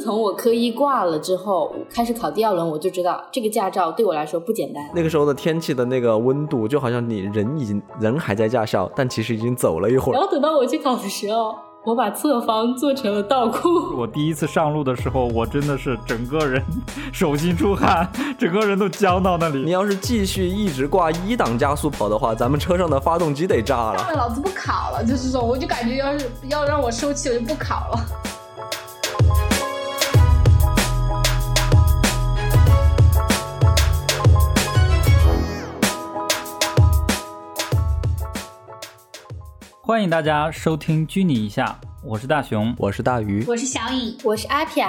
自从我科一挂了之后，开始考第二轮，我就知道这个驾照对我来说不简单。那个时候的天气的那个温度，就好像你人已经人还在驾校，但其实已经走了一会儿。然后等到我去考的时候。我把侧方做成了倒库。我第一次上路的时候，我真的是整个人手心出汗，整个人都僵到那里。你要是继续一直挂一档加速跑的话，咱们车上的发动机得炸了。老子不考了，就是说，我就感觉要是要让我收气，我就不考了。欢迎大家收听《拘泥一下》，我是大熊，我是大鱼，我是小颖，我是阿撇。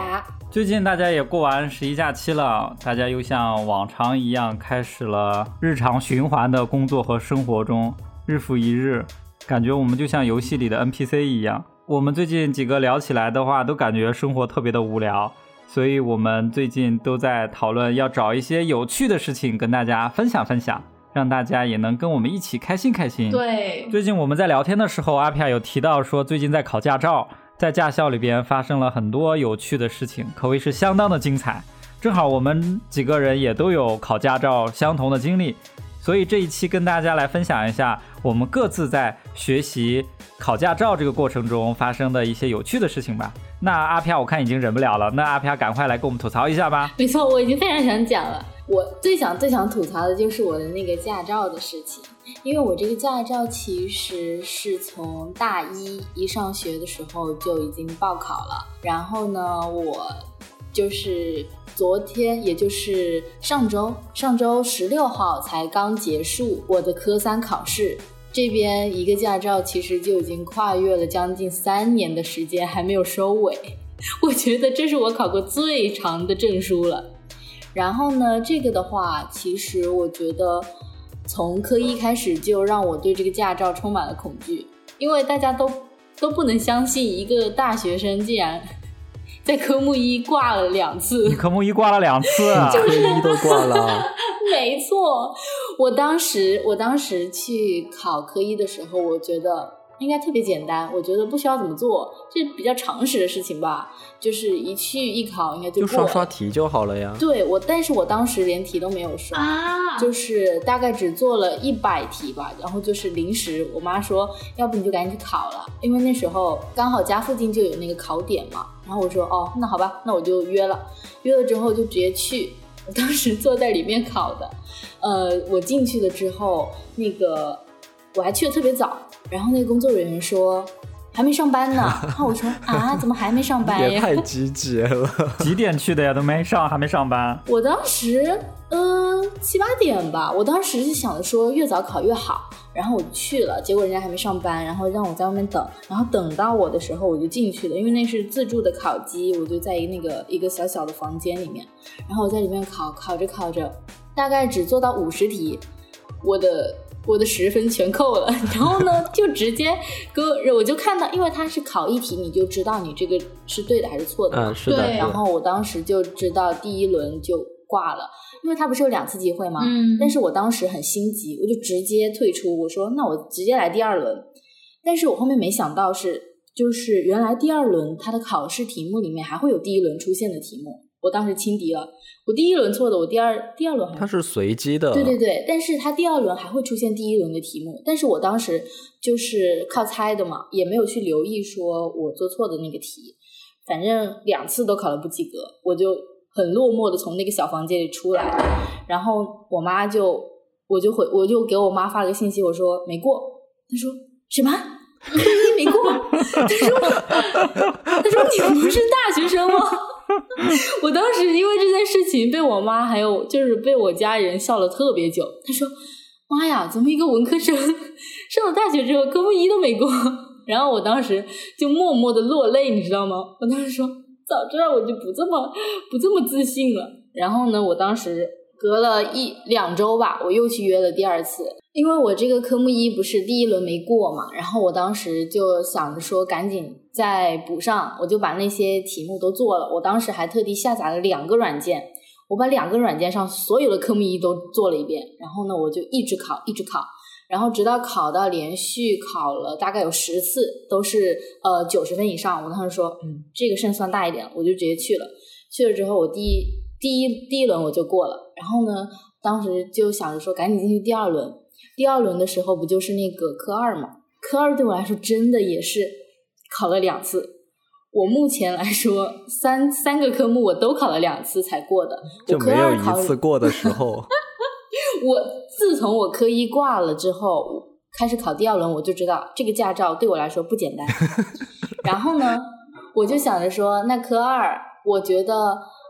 最近大家也过完十一假期了，大家又像往常一样开始了日常循环的工作和生活中，日复一日，感觉我们就像游戏里的 NPC 一样。我们最近几个聊起来的话，都感觉生活特别的无聊，所以我们最近都在讨论要找一些有趣的事情跟大家分享分享。让大家也能跟我们一起开心开心。对，最近我们在聊天的时候，阿皮亚有提到说，最近在考驾照，在驾校里边发生了很多有趣的事情，可谓是相当的精彩。正好我们几个人也都有考驾照相同的经历，所以这一期跟大家来分享一下我们各自在学习考驾照这个过程中发生的一些有趣的事情吧。那阿飘我看已经忍不了了，那阿飘赶快来跟我们吐槽一下吧。没错，我已经非常想讲了。我最想最想吐槽的就是我的那个驾照的事情，因为我这个驾照其实是从大一一上学的时候就已经报考了，然后呢，我就是昨天，也就是上周，上周十六号才刚结束我的科三考试，这边一个驾照其实就已经跨越了将近三年的时间还没有收尾，我觉得这是我考过最长的证书了。然后呢，这个的话，其实我觉得从科一开始就让我对这个驾照充满了恐惧，因为大家都都不能相信一个大学生竟然在科目一挂了两次。你 科目一挂了两次，科一都挂了。没错，我当时我当时去考科一的时候，我觉得。应该特别简单，我觉得不需要怎么做，这比较常识的事情吧。就是一去一考，应该就就刷刷题就好了呀。对我，但是我当时连题都没有刷，就是大概只做了一百题吧。然后就是临时，我妈说，要不你就赶紧去考了，因为那时候刚好家附近就有那个考点嘛。然后我说，哦，那好吧，那我就约了。约了之后就直接去，我当时坐在里面考的。呃，我进去了之后，那个。我还去的特别早，然后那个工作人员说还没上班呢。然后我说啊，怎么还没上班呀？也太积极了。几点去的呀？都没上，还没上班。我当时嗯七八点吧。我当时是想着说越早考越好，然后我去了。结果人家还没上班，然后让我在外面等。然后等到我的时候，我就进去了，因为那是自助的烤鸡，我就在一那个一个小小的房间里面。然后我在里面烤，烤着烤着，大概只做到五十题，我的。我的十分全扣了，然后呢，就直接给，我就看到，因为他是考一题，你就知道你这个是对的还是错的。嗯，是的。然后我当时就知道第一轮就挂了，因为他不是有两次机会吗？嗯。但是我当时很心急，我就直接退出，我说那我直接来第二轮。但是我后面没想到是，就是原来第二轮它的考试题目里面还会有第一轮出现的题目。我当时轻敌了，我第一轮错的，我第二第二轮它是随机的，对对对，但是它第二轮还会出现第一轮的题目，但是我当时就是靠猜的嘛，也没有去留意说我做错的那个题，反正两次都考了不及格，我就很落寞的从那个小房间里出来，然后我妈就我就回我就给我妈发了个信息，我说没过，她说什么？没过？他说他说你不是大学生吗？我当时因为这件事情被我妈还有就是被我家人笑了特别久。他说：“妈呀，怎么一个文科生上了大学之后科目一都没过？”然后我当时就默默的落泪，你知道吗？我当时说：“早知道我就不这么不这么自信了。”然后呢，我当时隔了一两周吧，我又去约了第二次。因为我这个科目一不是第一轮没过嘛，然后我当时就想着说赶紧再补上，我就把那些题目都做了。我当时还特地下载了两个软件，我把两个软件上所有的科目一都做了一遍。然后呢，我就一直考，一直考。然后直到考到连续考了大概有十次都是呃九十分以上，我当时说，嗯，这个胜算大一点，我就直接去了。去了之后，我第一第一第一轮我就过了，然后呢，当时就想着说赶紧进去第二轮。第二轮的时候不就是那个科二嘛？科二对我来说真的也是考了两次。我目前来说，三三个科目我都考了两次才过的，就没有一次过的时候。我自从我科一挂了之后，开始考第二轮，我就知道这个驾照对我来说不简单。然后呢，我就想着说，那科二，我觉得，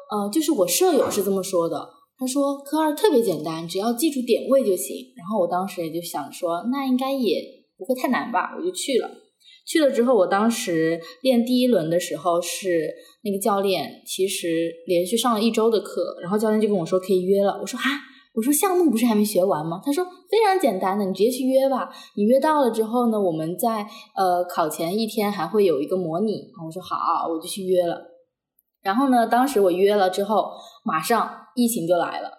呃，就是我舍友是这么说的，他说科二特别简单，只要记住点位就行。然后我当时也就想说，那应该也不会太难吧，我就去了。去了之后，我当时练第一轮的时候，是那个教练其实连续上了一周的课，然后教练就跟我说可以约了。我说啊。我说项目不是还没学完吗？他说非常简单的，你直接去约吧。你约到了之后呢，我们在呃考前一天还会有一个模拟。我说好，我就去约了。然后呢，当时我约了之后，马上疫情就来了。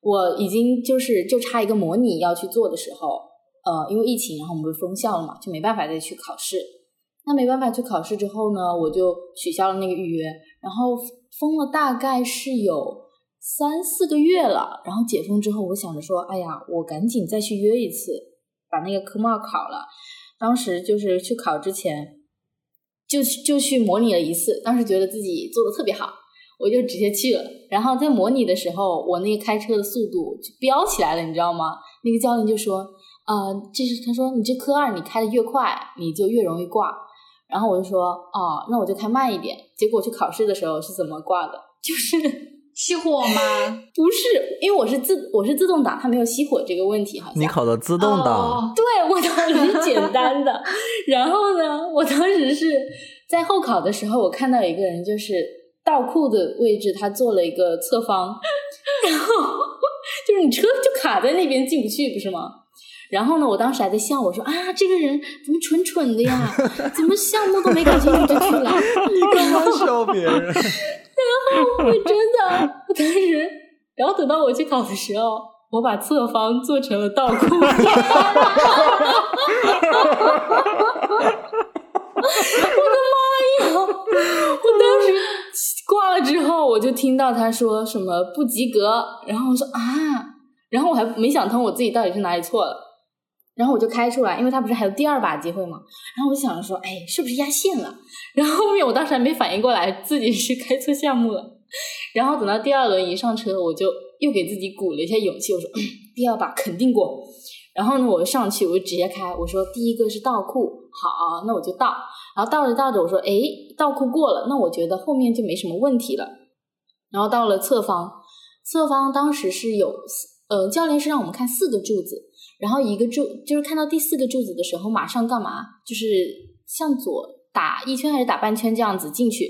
我已经就是就差一个模拟要去做的时候，呃，因为疫情，然后我们不是封校了嘛，就没办法再去考试。那没办法去考试之后呢，我就取消了那个预约。然后封了大概是有。三四个月了，然后解封之后，我想着说，哎呀，我赶紧再去约一次，把那个科目二考了。当时就是去考之前，就去就去模拟了一次，当时觉得自己做的特别好，我就直接去了。然后在模拟的时候，我那个开车的速度就飙起来了，你知道吗？那个教练就说，啊，这是他说你这科二你开的越快，你就越容易挂。然后我就说，哦，那我就开慢一点。结果去考试的时候是怎么挂的？就是。熄火吗？不是，因为我是自我是自动挡，它没有熄火这个问题。好像你考的自动挡，对我当时是简单的。然后呢，我当时是在候考的时候，我看到一个人就是倒库的位置，他做了一个侧方，然后就是你车就卡在那边进不去，不是吗？然后呢，我当时还在笑，我说啊，这个人怎么蠢蠢的呀？怎么项目都没搞清楚就去了？你干嘛笑别人？然后我真的，我当时，然后等到我去考的时候，我把侧方做成了倒库。我的妈呀！我当时挂了之后，我就听到他说什么不及格，然后我说啊，然后我还没想通我自己到底是哪里错了。然后我就开出来，因为他不是还有第二把机会嘛。然后我就想着说，哎，是不是压线了？然后后面我当时还没反应过来自己是开错项目了。然后等到第二轮一上车，我就又给自己鼓了一下勇气，我说第二把肯定过。然后呢，我就上去，我就直接开，我说第一个是倒库，好，那我就倒。然后倒着倒着，我说哎，倒库过了，那我觉得后面就没什么问题了。然后到了侧方，侧方当时是有，呃，教练是让我们看四个柱子。然后一个柱就是看到第四个柱子的时候，马上干嘛？就是向左打一圈还是打半圈这样子进去。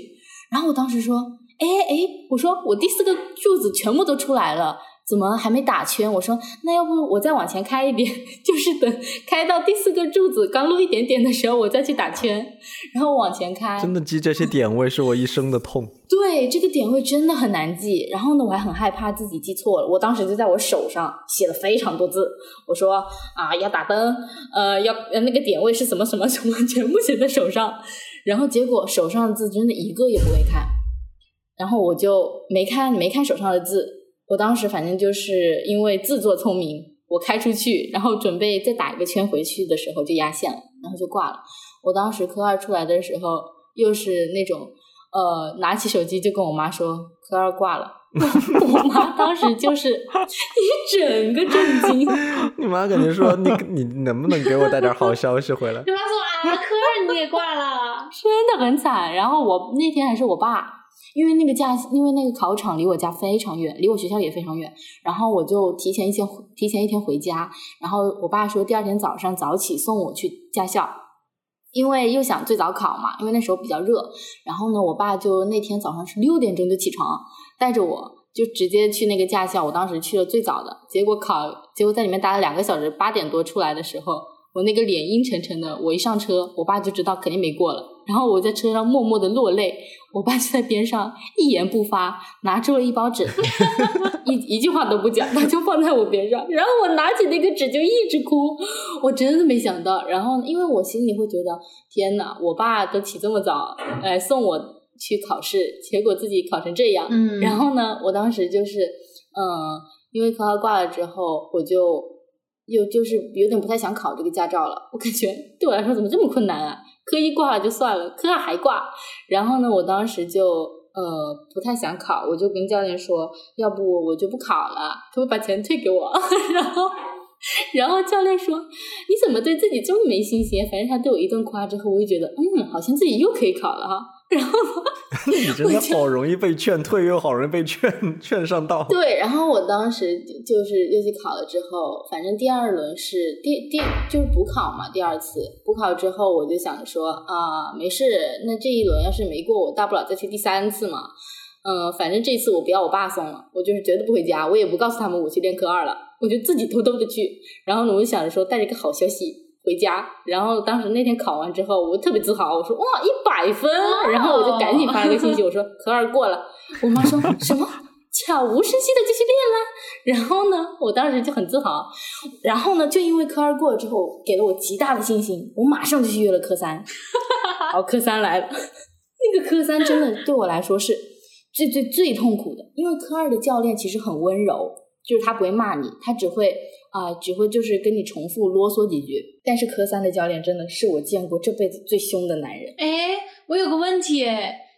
然后我当时说：“哎哎，我说我第四个柱子全部都出来了。”怎么还没打圈？我说那要不我再往前开一点，就是等开到第四个柱子刚露一点点的时候，我再去打圈，然后往前开。真的记这些点位是我一生的痛。对，这个点位真的很难记。然后呢，我还很害怕自己记错了。我当时就在我手上写了非常多字，我说啊要打灯，呃要那个点位是什么什么什么，全部写在手上。然后结果手上的字真的一个也不会看，然后我就没看没看手上的字。我当时反正就是因为自作聪明，我开出去，然后准备再打一个圈回去的时候就压线了，然后就挂了。我当时科二出来的时候，又是那种呃，拿起手机就跟我妈说科二挂了，我妈当时就是一整个震惊。你妈肯定说你 你能不能给我带点好消息回来？你妈说啊，科二你也挂了，真的很惨。然后我那天还是我爸。因为那个假，因为那个考场离我家非常远，离我学校也非常远，然后我就提前一天提前一天回家，然后我爸说第二天早上早起送我去驾校，因为又想最早考嘛，因为那时候比较热，然后呢，我爸就那天早上是六点钟就起床，带着我就直接去那个驾校，我当时去了最早的，结果考，结果在里面待了两个小时，八点多出来的时候，我那个脸阴沉沉的，我一上车，我爸就知道肯定没过了。然后我在车上默默的落泪，我爸就在边上一言不发，拿出了一包纸，一一句话都不讲，他就放在我边上，然后我拿起那个纸就一直哭，我真的没想到，然后因为我心里会觉得，天呐，我爸都起这么早来送我去考试，结果自己考成这样，嗯然后呢，我当时就是，嗯，因为科二挂了之后，我就又就是有点不太想考这个驾照了。我感觉对我来说怎么这么困难啊？科一挂了就算了，科二还挂。然后呢，我当时就呃不太想考，我就跟教练说，要不我就不考了，他会把钱退给我？然后。然后教练说：“你怎么对自己这么没信心？”反正他对我一顿夸之后，我就觉得，嗯，好像自己又可以考了哈。然后 你真的好容易被劝退，又好容易被劝劝上道。对，然后我当时就就是又去考了之后，反正第二轮是第第就是补考嘛，第二次补考之后，我就想说啊，没事，那这一轮要是没过，我大不了再去第三次嘛。嗯，反正这次我不要我爸送了，我就是绝对不回家，我也不告诉他们我去练科二了，我就自己偷偷的去。然后呢，我就想着说带着个好消息回家。然后当时那天考完之后，我特别自豪，我说哇一百分，然后我就赶紧发了个信息，我说 科二过了。我妈说 什么？悄无声息的就去练了，然后呢，我当时就很自豪，然后呢，就因为科二过了之后，给了我极大的信心，我马上就去约了科三，好，科三来了，那个科三真的对我来说是最最最痛苦的，因为科二的教练其实很温柔，就是他不会骂你，他只会啊、只会就是跟你重复啰嗦几句，但是科三的教练真的是我见过这辈子最凶的男人。哎，我有个问题，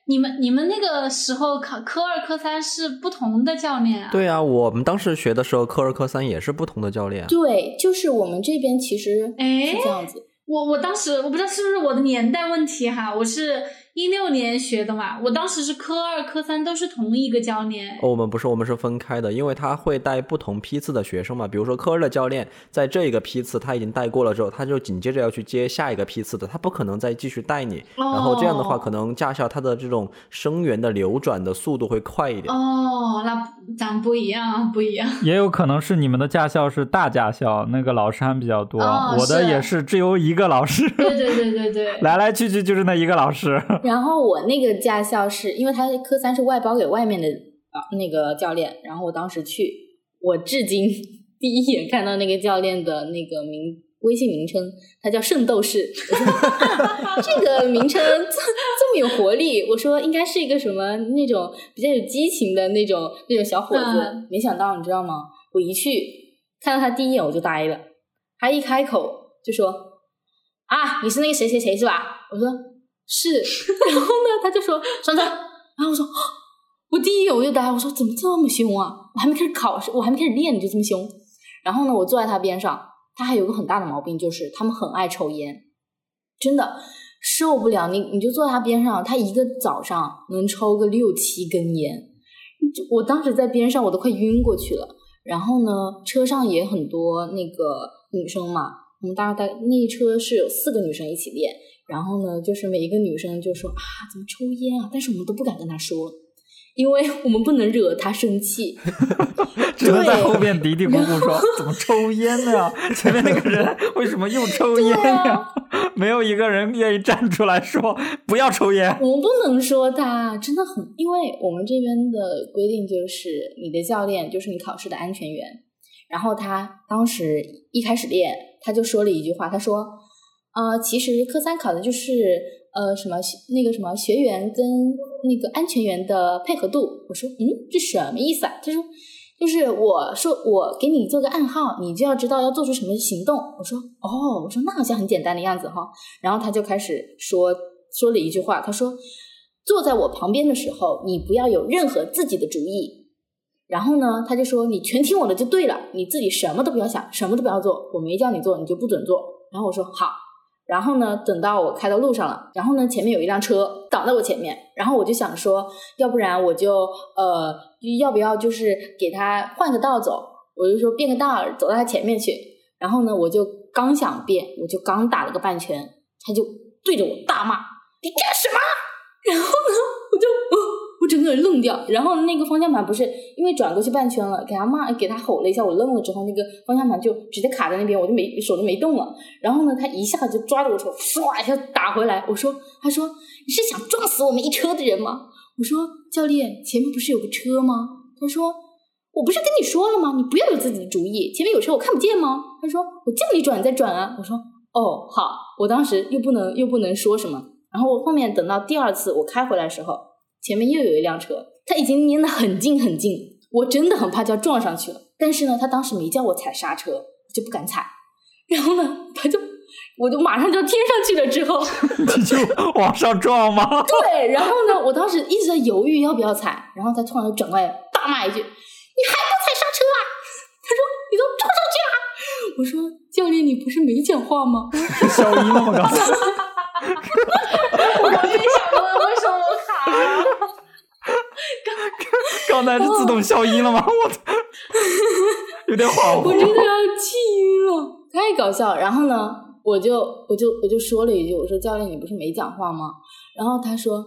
你们你们那个时候考科二、科三是不同的教练啊？对啊，我们当时学的时候，科二、科三也是不同的教练。对，就是我们这边其实哎是这样子。我我当时我不知道是不是我的年代问题哈，我是一六年学的嘛，我当时是科二、科三都是同一个教练。哦我们不是，我们是分开的，因为他会带不同批次的学生嘛。比如说科二的教练在这一个批次他已经带过了之后，他就紧接着要去接下一个批次的，他不可能再继续带你。然后这样的话，哦可能驾校他的这种生源的流转的速度会快一点。哦，那咱不一样，不一样。也有可能是你们的驾校是大驾校，那个老师还比较多。哦我的也是只有一个老师，对对对对对。来来去去就是那一个老师。然后我那个驾校是因为他科三是外包给外面的啊那个教练，然后我当时去，我至今第一眼看到那个教练的那个名微信名称，他叫圣斗士，我说、啊、这个名称这这么有活力，我说应该是一个什么那种比较有激情的那种那种小伙子，嗯没想到你知道吗？我一去看到他第一眼我就呆了，他一开口就说啊，你是那个谁谁谁是吧？我说是，然后呢，他就说双双，然后我说，我第一眼我就呆，我说怎么这么凶啊？我还没开始考试，我还没开始练你就这么凶。然后呢，我坐在他边上，他还有个很大的毛病，就是他们很爱抽烟，真的受不了。你你就坐在他边上，他一个早上能抽个六七根烟，就我当时在边上我都快晕过去了。然后呢，车上也很多那个女生嘛，我们大概那一车是有四个女生一起练。然后呢，就是每一个女生就说啊，怎么抽烟啊？但是我们都不敢跟她说，因为我们不能惹她生气。只能在对后面嘀嘀咕咕说：“怎么抽烟呢呀？前面那个人为什么又抽烟呀？” 没有一个人愿意站出来说不要抽烟。我们不能说他真的很，因为我们这边的规定就是你的教练就是你考试的安全员。然后他当时一开始练，他就说了一句话，他说：“呃，其实科三考的就是呃什么那个什么学员跟那个安全员的配合度。”我说：“嗯，这什么意思啊？”他说。就是我说我给你做个暗号，你就要知道要做出什么行动。我说哦，我说那好像很简单的样子哈。然后他就开始说说了一句话，他说坐在我旁边的时候，你不要有任何自己的主意。然后呢，他就说你全听我的就对了，你自己什么都不要想，什么都不要做，我没叫你做，你就不准做。然后我说好。然后呢，等到我开到路上了，然后呢，前面有一辆车挡在我前面，然后我就想说，要不然我就呃，要不要就是给他换个道走？我就说变个道，走到他前面去。然后呢，我就刚想变，我就刚打了个半圈，他就对着我大骂：“你干什么？”然后呢，我就、呃、整个人愣掉。然后那个方向盘不是因为转过去半圈了，给他骂，给他吼了一下，我愣了之后，那个方向盘就直接卡在那边，我就没手就没动了。然后呢，他一下就抓着我手，唰一下打回来。我说，他说你是想撞死我们一车的人吗？我说教练，前面不是有个车吗？他说我不是跟你说了吗？你不要有自己的主意，前面有车我看不见吗？他说我叫你转再转啊。我说哦好，我当时又不能又不能说什么。然后后面等到第二次我开回来的时候，前面又有一辆车，他已经粘得很近很近，我真的很怕就要撞上去了。但是呢，他当时没叫我踩刹车，我就不敢踩。然后呢，他就我就马上就贴上去了，之后 你就往上撞吗？对，然后呢，我当时一直在犹豫要不要踩，然后他突然就转过来大骂一句：“你还不踩刹车啊？”他说：“你都撞上去了。”我说：“教练，你不是没讲话吗？”笑音了？我也想问为什么我卡了。刚才是自动消音了吗？我操，有点恍惚我真。的要气晕了，太搞笑了。然后呢，我就我就我就说了一句，我说教练，你不是没讲话吗？然后他说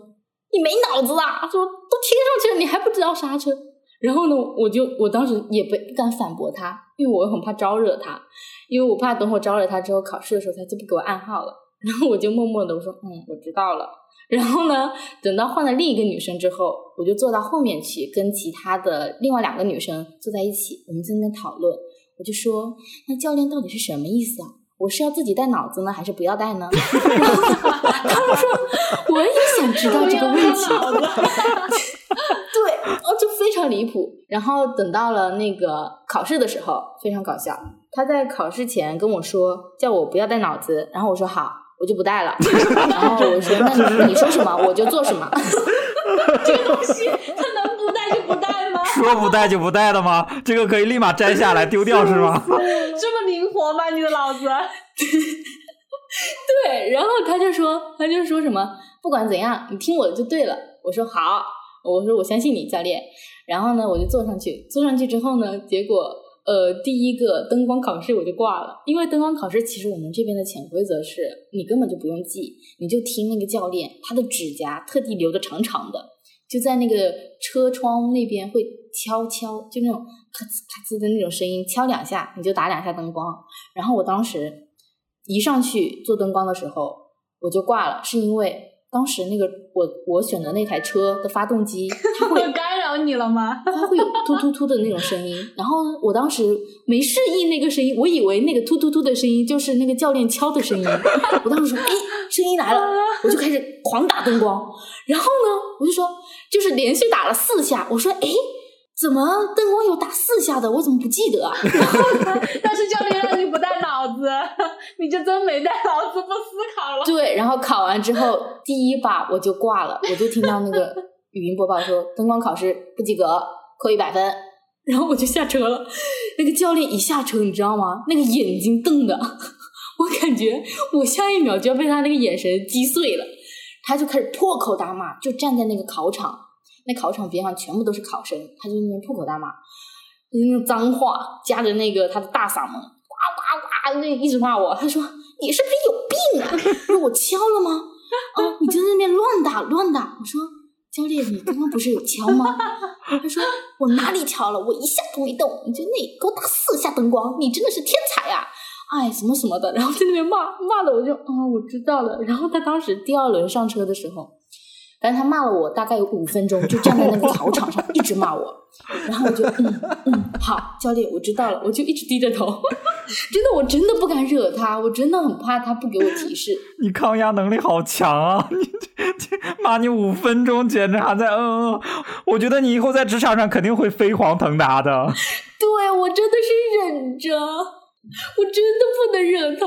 你没脑子啊，说都贴上去了，你还不知道刹车。然后呢，我就我当时也不不敢反驳他，因为我很怕招惹他，因为我怕等我招惹他之后，考试的时候他就不给我暗号了。然后我就默默的我说嗯，我知道了。然后呢，等到换了另一个女生之后，我就坐到后面去，跟其他的另外两个女生坐在一起，我们在那边讨论。我就说，那教练到底是什么意思啊？我是要自己带脑子呢，还是不要带呢？他们说，我也想知道这个问题。对，然后就非常离谱。然后等到了那个考试的时候，非常搞笑。他在考试前跟我说，叫我不要带脑子，然后我说好，我就不带了。然后我说，那你说什么我就做什么。这个东西它能不带就不带吗？说不带就不带的吗？这个可以立马摘下来丢掉是吗？这么灵活吗？你的脑子？对，然后他就说，他就说什么，不管怎样，你听我的就对了。我说好，我说我相信你，教练。然后呢，我就坐上去，坐上去之后呢，结果呃，第一个灯光考试我就挂了，因为灯光考试其实我们这边的潜规则是你根本就不用记，你就听那个教练他的指甲特地留的长长的，就在那个车窗那边会敲敲，就那种咔呲咔呲的那种声音，敲两下你就打两下灯光。然后我当时一上去做灯光的时候，我就挂了，是因为当时那个我我选的那台车的发动机，它会 干扰你了吗？它会有突突突的那种声音。然后呢，我当时没适应那个声音，我以为那个突突突的声音就是那个教练敲的声音。我当时说，哎，声音来了，我就开始狂打灯光。然后呢，我就说，就是连续打了四下。我说，哎，怎么灯光有打四下的？我怎么不记得啊？但是教练让你不带脑子，你就真没带脑子，不思考了。对，然后考完之后，第一把我就挂了，我就听到那个语音播报说灯光考试不及格，扣一百分。然后我就下车了。那个教练一下车，你知道吗？那个眼睛瞪的，我感觉我下一秒就要被他那个眼神击碎了。他就开始破口大骂，就站在那个考场，那考场边上全部都是考生，他就那边破口大骂，那脏话夹着那个他的大嗓门，那一直骂我。他说：“你是不是有病啊？说我敲了吗？啊，你就在那边乱打乱打。”我说：“教练，你刚刚不是有敲吗？”他说：“我哪里敲了？我一下都没动。你就那给我打四下灯光，你真的是天才呀、哎，什么什么的，然后在那边骂骂的，我就啊、我知道了。然后他当时第二轮上车的时候，反正他骂了我大概有五分钟，就站在那个考场上一直骂我。然后我就嗯嗯，好，教练，我知道了，我就一直低着头。真的，我真的不敢惹他，我真的很怕他不给我提示。你抗压能力好强啊！你这这骂你五分钟，简直还在嗯嗯。我觉得你以后在职场上肯定会飞黄腾达的。对我真的是忍着，我真的不能惹他。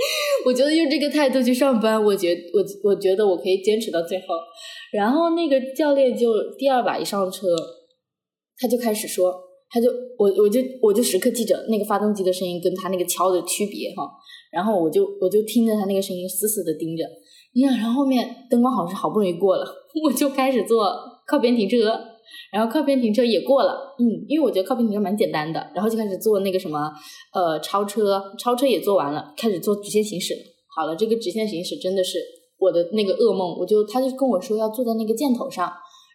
我觉得用这个态度去上班，我觉我我觉得我可以坚持到最后。然后那个教练就第二把一上车，他就开始说，他就我我就我就时刻记着那个发动机的声音跟他那个敲的区别哈。然后我就我就听着他那个声音死死的盯着，你想，然后后面灯光好是好不容易过了，我就开始做靠边停车。然后靠边停车也过了，嗯，因为我觉得靠边停车蛮简单的，然后就开始做那个什么，呃，超车，超车也做完了，开始做直线行驶。好了，这个直线行驶真的是我的那个噩梦，我就他就跟我说要坐在那个箭头上，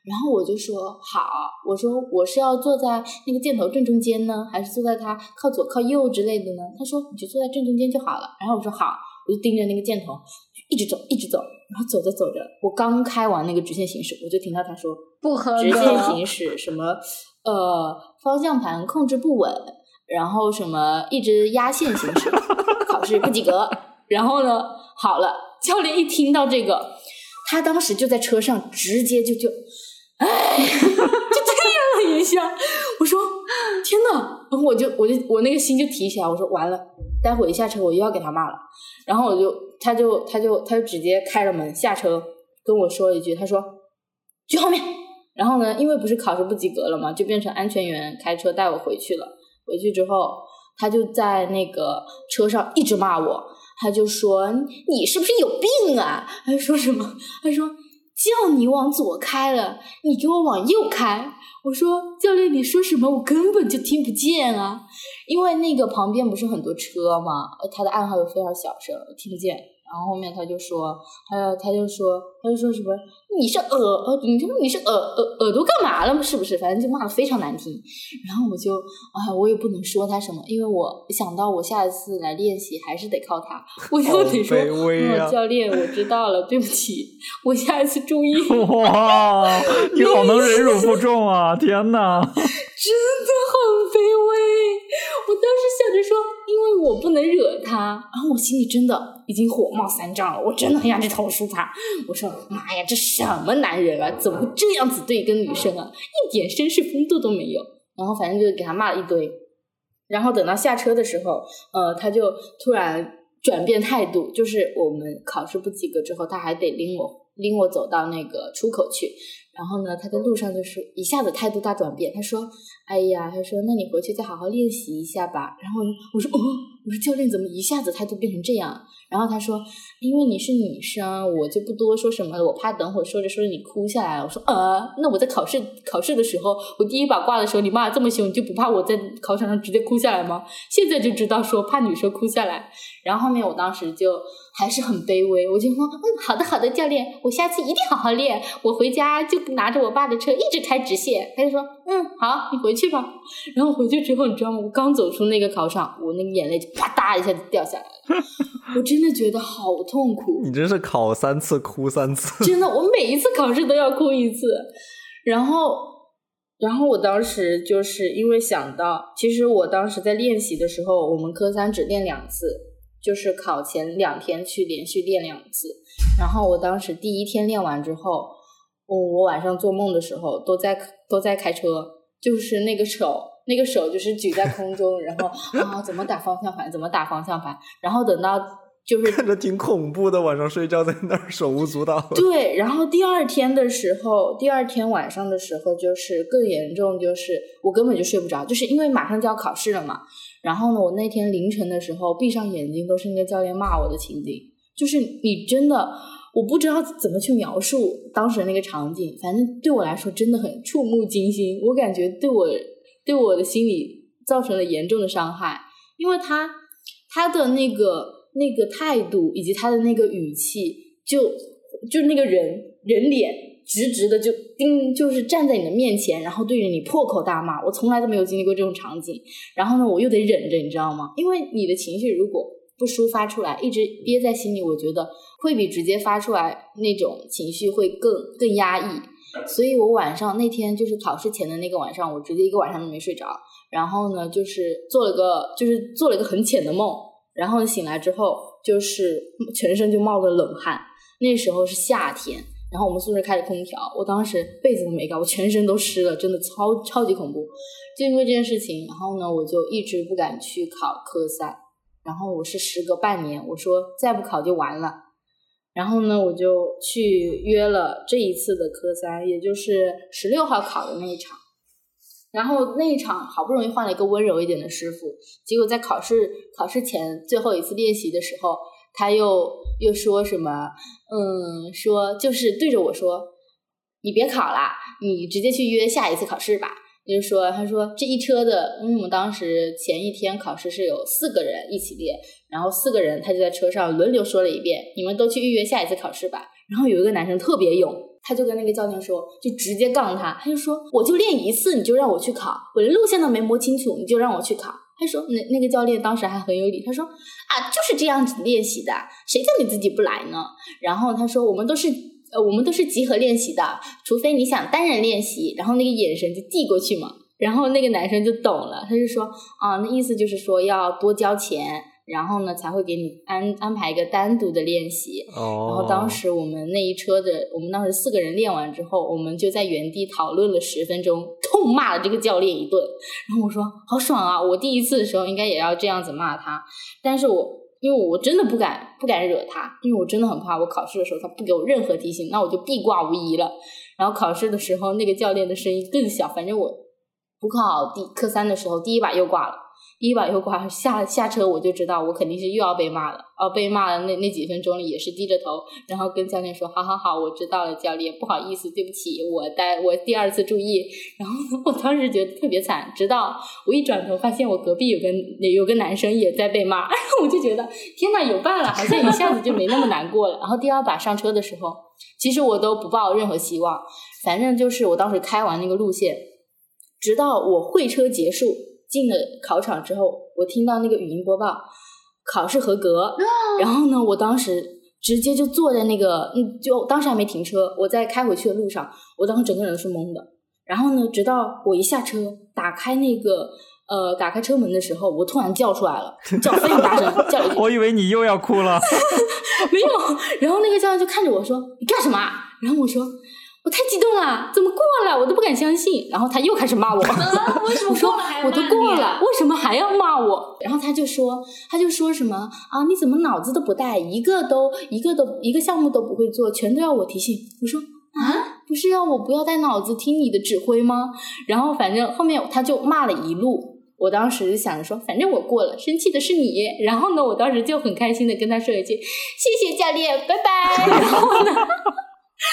然后我就说好，我说我是要坐在那个箭头正中间呢，还是坐在它靠左靠右之类的呢？他说你就坐在正中间就好了。然后我说好，我就盯着那个箭头一直走一直走，然后走着走着，我刚开完那个直线行驶，我就听到他说不合直线。行驶什么呃方向盘控制不稳，然后什么一直压线行驶，考试不及格。然后呢，好了，教练一听到这个，他当时就在车上直接就就，哎，就这样了一下。我说天呐，然后我就我就我那个心就提起来，我说完了，待会一下车我又要给他骂了。然后我就他就他就他就直接开了门下车跟我说一句，他说去后面。然后呢，因为不是考试不及格了嘛，就变成安全员开车带我回去了。回去之后，他就在那个车上一直骂我，他就说你是不是有病啊？还说什么？他说叫你往左开了，你给我往右开。我说教练，你说什么？我根本就听不见啊！因为那个旁边不是很多车嘛，他的暗号又非常小声，我听不见。然后后面他就说，还有他就说，他就说什么你是耳呃，你说你是耳耳耳朵干嘛了？是不是？反正就骂的非常难听。然后我就哎，我也不能说他什么，因为我想到我下一次来练习还是得靠他，我就得说，教练，我知道了，对不起，我下一次注意。哇，你好能忍辱负重啊！天哪，真的。我当时想着说，因为我不能惹他，然后我心里真的已经火冒三丈了，我真的很想去投诉他。我说妈呀，这什么男人啊，怎么会这样子对一个女生啊，一点绅士风度都没有。然后反正就给他骂了一堆。然后等到下车的时候，呃，他就突然转变态度，就是我们考试不及格之后，他还得拎我拎我走到那个出口去。然后呢，他在路上就是一下子态度大转变，他说：“哎呀，他说那你回去再好好练习一下吧。”然后我说：“哦，我说教练怎么一下子态度变成这样？”然后他说：“因为你是女生，我就不多说什么了，我怕等会说着说着你哭下来。”我说：“呃，那我在考试考试的时候，我第一把挂的时候你骂这么凶，你就不怕我在考场上直接哭下来吗？现在就知道说怕女生哭下来。”然后后面我当时就还是很卑微，我就说：“嗯，好的好的，教练，我下次一定好好练，我回家就拿着我爸的车一直开直线。”他就说：“嗯，好，你回去吧。”然后回去之后，你知道吗？我刚走出那个考场，我那个眼泪就啪嗒一下就掉下来了，我真的觉得好痛苦。你真是考三次哭三次。真的，我每一次考试都要哭一次。然后，然后我当时就是因为想到，其实我当时在练习的时候，我们科三只练两次，就是考前两天去连续练两次。然后我当时第一天练完之后，我我晚上做梦的时候都在都在开车，就是那个手那个手就是举在空中，然后啊怎么打方向盘，怎么打方向盘，然后等到就是 看着挺恐怖的，晚上睡觉在那儿手舞足蹈。对，然后第二天的时候，第二天晚上的时候，就是更严重，就是我根本就睡不着，就是因为马上就要考试了嘛。然后呢，我那天凌晨的时候闭上眼睛，都是那个教练骂我的情景，就是你真的，我不知道怎么去描述当时那个场景，反正对我来说真的很触目惊心，我感觉对我对我的心理造成了严重的伤害，因为他他的那个那个态度以及他的那个语气，就就那个人人脸直直的就盯，就是站在你的面前，然后对着你破口大骂。我从来都没有经历过这种场景，然后呢，我又得忍着，你知道吗？因为你的情绪如果不抒发出来，一直憋在心里，我觉得会比直接发出来那种情绪会更更压抑。所以我晚上那天就是考试前的那个晚上，我直接一个晚上都没睡着。然后呢，就是做了个就是做了一个很浅的梦，然后醒来之后就是全身就冒着冷汗。那时候是夏天，然后我们宿舍开着空调，我当时被子都没盖，我全身都湿了，真的超超级恐怖。就因为这件事情，然后呢，我就一直不敢去考科三。然后我是时隔半年，我说再不考就完了。然后呢，我就去约了这一次的科三，也就是十六号考的那一场。然后那一场好不容易换了一个温柔一点的师傅，结果在考试考试前最后一次练习的时候，他又又说什么？嗯，说就是对着我说：“你别考啦，你直接去约下一次考试吧。”就是说，他说这一车的，因为我们当时前一天考试是有四个人一起练，然后四个人他就在车上轮流说了一遍，你们都去预约下一次考试吧。然后有一个男生特别勇，他就跟那个教练说，就直接杠他，他就说我就练一次，你就让我去考，我连路线都没摸清楚，你就让我去考。他说那那个教练当时还很有理，他说啊就是这样子练习的，谁叫你自己不来呢？然后他说我们都是。呃，我们都是集合练习的，除非你想单人练习。然后那个眼神就递过去嘛，然后那个男生就懂了，他就说啊，那意思就是说要多交钱，然后呢才会给你安安排一个单独的练习。哦。然后当时我们那一车的，我们当时四个人练完之后，我们就在原地讨论了十分钟，痛骂了这个教练一顿。然后我说好爽啊，我第一次的时候应该也要这样子骂他，但是我。因为我真的不敢不敢惹他，因为我真的很怕我考试的时候他不给我任何提醒，那我就必挂无疑了。然后考试的时候那个教练的声音更小，反正我补考第科三的时候第一把又挂了。第一把又挂下下车，我就知道我肯定是又要被骂了。哦，被骂的那那几分钟里也是低着头，然后跟教练说：“好好好，我知道了，教练，不好意思，对不起，我待我第二次注意。”然后我当时觉得特别惨，直到我一转头发现我隔壁有个有个男生也在被骂，我就觉得天呐，有伴了，好像一下子就没那么难过了。然后第二把上车的时候，其实我都不抱任何希望，反正就是我当时开完那个路线，直到我会车结束。进了考场之后，我听到那个语音播报，考试合格。然后呢，我当时直接就坐在那个，嗯，就当时还没停车，我在开回去的路上，我当时整个人都是懵的。然后呢，直到我一下车，打开那个呃，打开车门的时候，我突然叫出来了，叫非常大声，叫了一。我以为你又要哭了。没有。然后那个教练就看着我说：“你干什么？”然后我说。我太激动了，怎么过了？我都不敢相信。然后他又开始骂我，为什么 过了还我都过了，为什么还要骂我？然后他就说，他就说什么啊？你怎么脑子都不带，一个都一个都一个项目都不会做，全都要我提醒？我说啊，不是要我不要带脑子听你的指挥吗？然后反正后面他就骂了一路，我当时想着说，反正我过了，生气的是你。然后呢，我当时就很开心的跟他说一句，谢谢教练，拜拜。然后呢？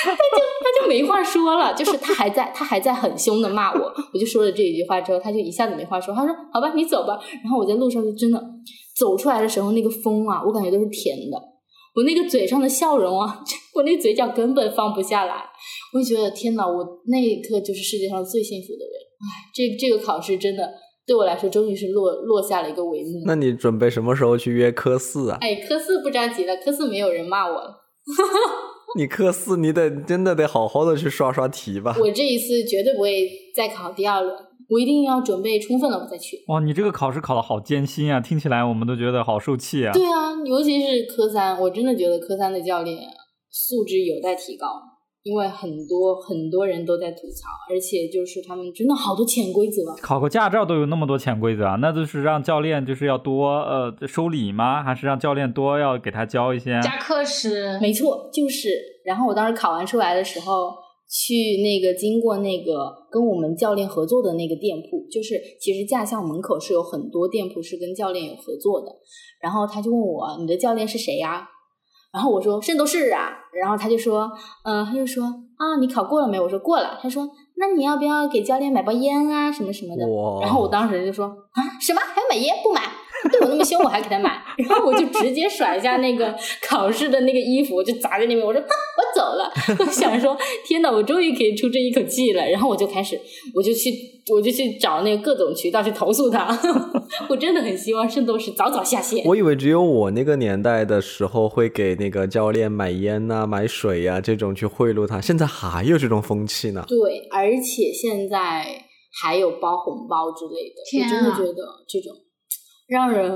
他就他就没话说了，就是他还在他还在很凶的骂我，我就说了这一句话之后，他就一下子没话说。他说：“好吧，你走吧。”然后我在路上就真的走出来的时候，那个风啊，我感觉都是甜的。我那个嘴上的笑容啊，我那嘴角根本放不下来。我就觉得天呐，我那一刻就是世界上最幸福的人。唉，这这个考试真的对我来说，终于是落落下了一个帷幕。那你准备什么时候去约科四啊？哎，科四不着急了，科四没有人骂我了。你科四，你得真的得好好的去刷刷题吧。我这一次绝对不会再考第二轮，我一定要准备充分了，我再去。哇，你这个考试考的好艰辛啊！听起来我们都觉得好受气啊。对啊，尤其是科三，我真的觉得科三的教练素质有待提高。因为很多很多人都在吐槽，而且就是他们真的好多潜规则。考个驾照都有那么多潜规则啊？那就是让教练就是要多呃收礼吗？还是让教练多要给他教一些？加课时，没错，就是。然后我当时考完出来的时候，去那个经过那个跟我们教练合作的那个店铺，就是其实驾校门口是有很多店铺是跟教练有合作的。然后他就问我：“你的教练是谁呀？”然后我说圣斗士啊，然后他就说，嗯，他就说啊，你考过了没？我说过了。他说，那你要不要给教练买包烟啊，什么什么的？然后我当时就说啊，什么还要买烟？不买。对我那么凶，我还给他买，然后我就直接甩下那个考试的那个衣服，我就砸在那边，我说，我走了。我想说，天哪，我终于可以出这一口气了。然后我就开始，我就去，我就去找那个各种渠道去投诉他。我真的很希望圣斗士早早下线。我以为只有我那个年代的时候会给那个教练买烟呐、买水呀这种去贿赂他，现在还有这种风气呢。对，而且现在还有包红包之类的，我真的觉得这种。让人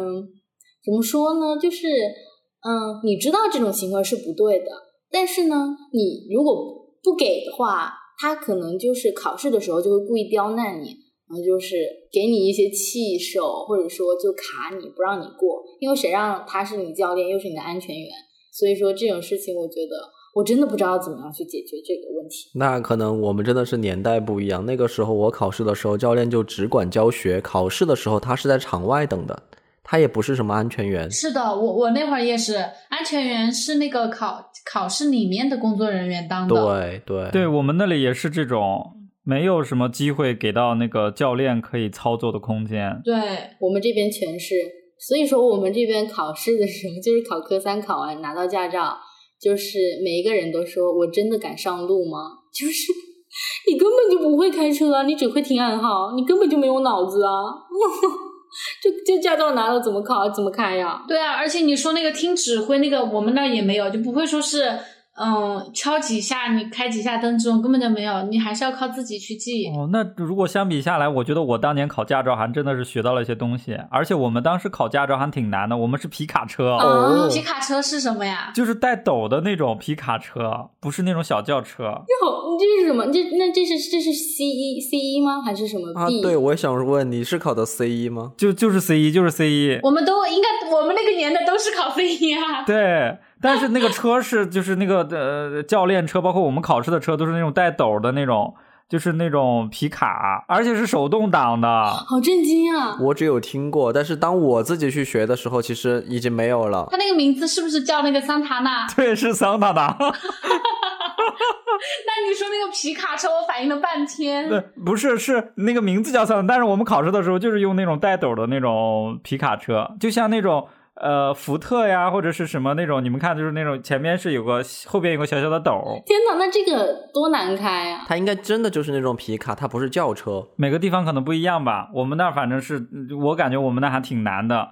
怎么说呢？就是，嗯，你知道这种行为是不对的，但是呢，你如果不给的话，他可能就是考试的时候就会故意刁难你，然后就是给你一些气受，或者说就卡你不让你过，因为谁让他是你教练，又是你的安全员，所以说这种事情，我觉得。我真的不知道怎么样去解决这个问题。那可能我们真的是年代不一样。那个时候我考试的时候，教练就只管教学，考试的时候他是在场外等的，他也不是什么安全员。是的，我我那会儿也是，安全员是那个考考试里面的工作人员当的。对对对，我们那里也是这种。没有什么机会给到那个教练可以操作的空间。对，我们这边全是，所以说我们这边考试的时候，就是考科三考完拿到驾照，就是每一个人都说我真的敢上路吗？就是 你根本就不会开车啊，你只会听暗号，你根本就没有脑子啊！就就驾照拿了怎么考怎么开呀？对啊，而且你说那个听指挥那个，我们那也没有，就不会说是嗯敲几下你开几下灯这种根本就没有，你还是要靠自己去记。哦，那如果相比下来，我觉得我当年考驾照还真的是学到了一些东西，而且我们当时考驾照还挺难的，我们是皮卡车，哦皮卡车是什么呀？就是带斗的那种皮卡车，不是那种小轿车。哟，你这是什么？这那这是这是 C 一 C 一吗？还是什么 B？啊，对，我也想问，你是考的 C 一吗？就就是 C 一，就是 C 一。我们都应该，我们那个年代都是考 C 一啊。对，但是那个车是就是那个呃教练车，包括我们考试的车都是那种带斗的那种，就是那种皮卡，而且是手动挡的。好震惊啊！我只有听过，但是当我自己去学的时候，其实已经没有了。它那个名字是不是叫那个桑塔纳？对，是桑塔纳。那你说那个皮卡车，我反应了半天。对，不是，是那个名字叫桑，但是我们考试的时候就是用那种带斗的那种皮卡车，就像那种呃福特呀或者是什么那种，你们看就是那种前面是有个后边有个小小的斗，天哪，那这个多难开啊！它应该真的就是那种皮卡，它不是轿车。每个地方可能不一样吧。我们那儿反正是我感觉我们那还挺难的，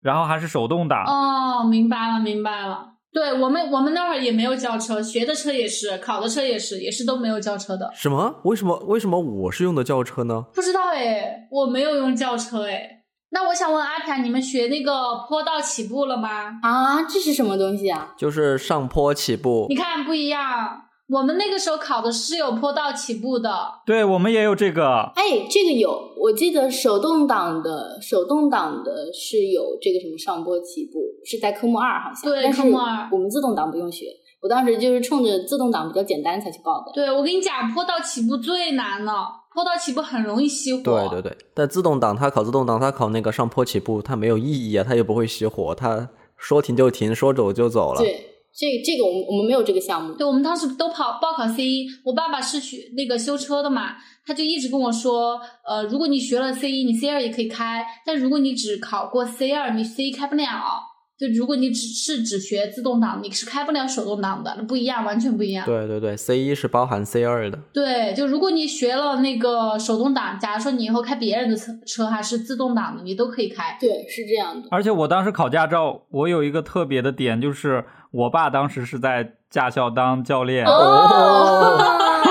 然后还是手动挡。哦，明白了，明白了。对我们，我们那会儿也没有轿车，学的车也是，考的车也是，也是都没有轿车的。什么？为什么？为什么我是用的轿车呢？不知道哎，我没有用轿车哎。那我想问阿凯，你们学那个坡道起步了吗？啊，这是什么东西啊？就是上坡起步你。看不一样，我们那个时候考的是有坡道起步的。对我们也有这个，哎，这个有，我记得手动挡的手动挡的是有这个什么上坡起步，是在科目二好像。对科目二我们自动挡不用学，我当时就是冲着自动挡比较简单才去报的。对，我跟你讲，坡道起步最难了，坡道起步很容易熄火。对对对，但自动挡它考自动挡，它考那个上坡起步，它没有意义啊，它又不会熄火，它说停就停，说走就走了。对，这这个我们我们没有这个项目。对，我们当时都跑报考 C 一，我爸爸是学那个修车的嘛，他就一直跟我说，呃，如果你学了 C 一，你 C 二也可以开，但如果你只考过 C 二，你 C 一开不了。就如果你只是只学自动挡，你是开不了手动挡的，那不一样，完全不一样。对对对，C 一是包含 C 二的。对，就如果你学了那个手动挡，假如说你以后开别人的车车还是自动挡的，你都可以开。对，是这样的。而且我当时考驾照，我有一个特别的点，就是我爸当时是在驾校当教练。哦，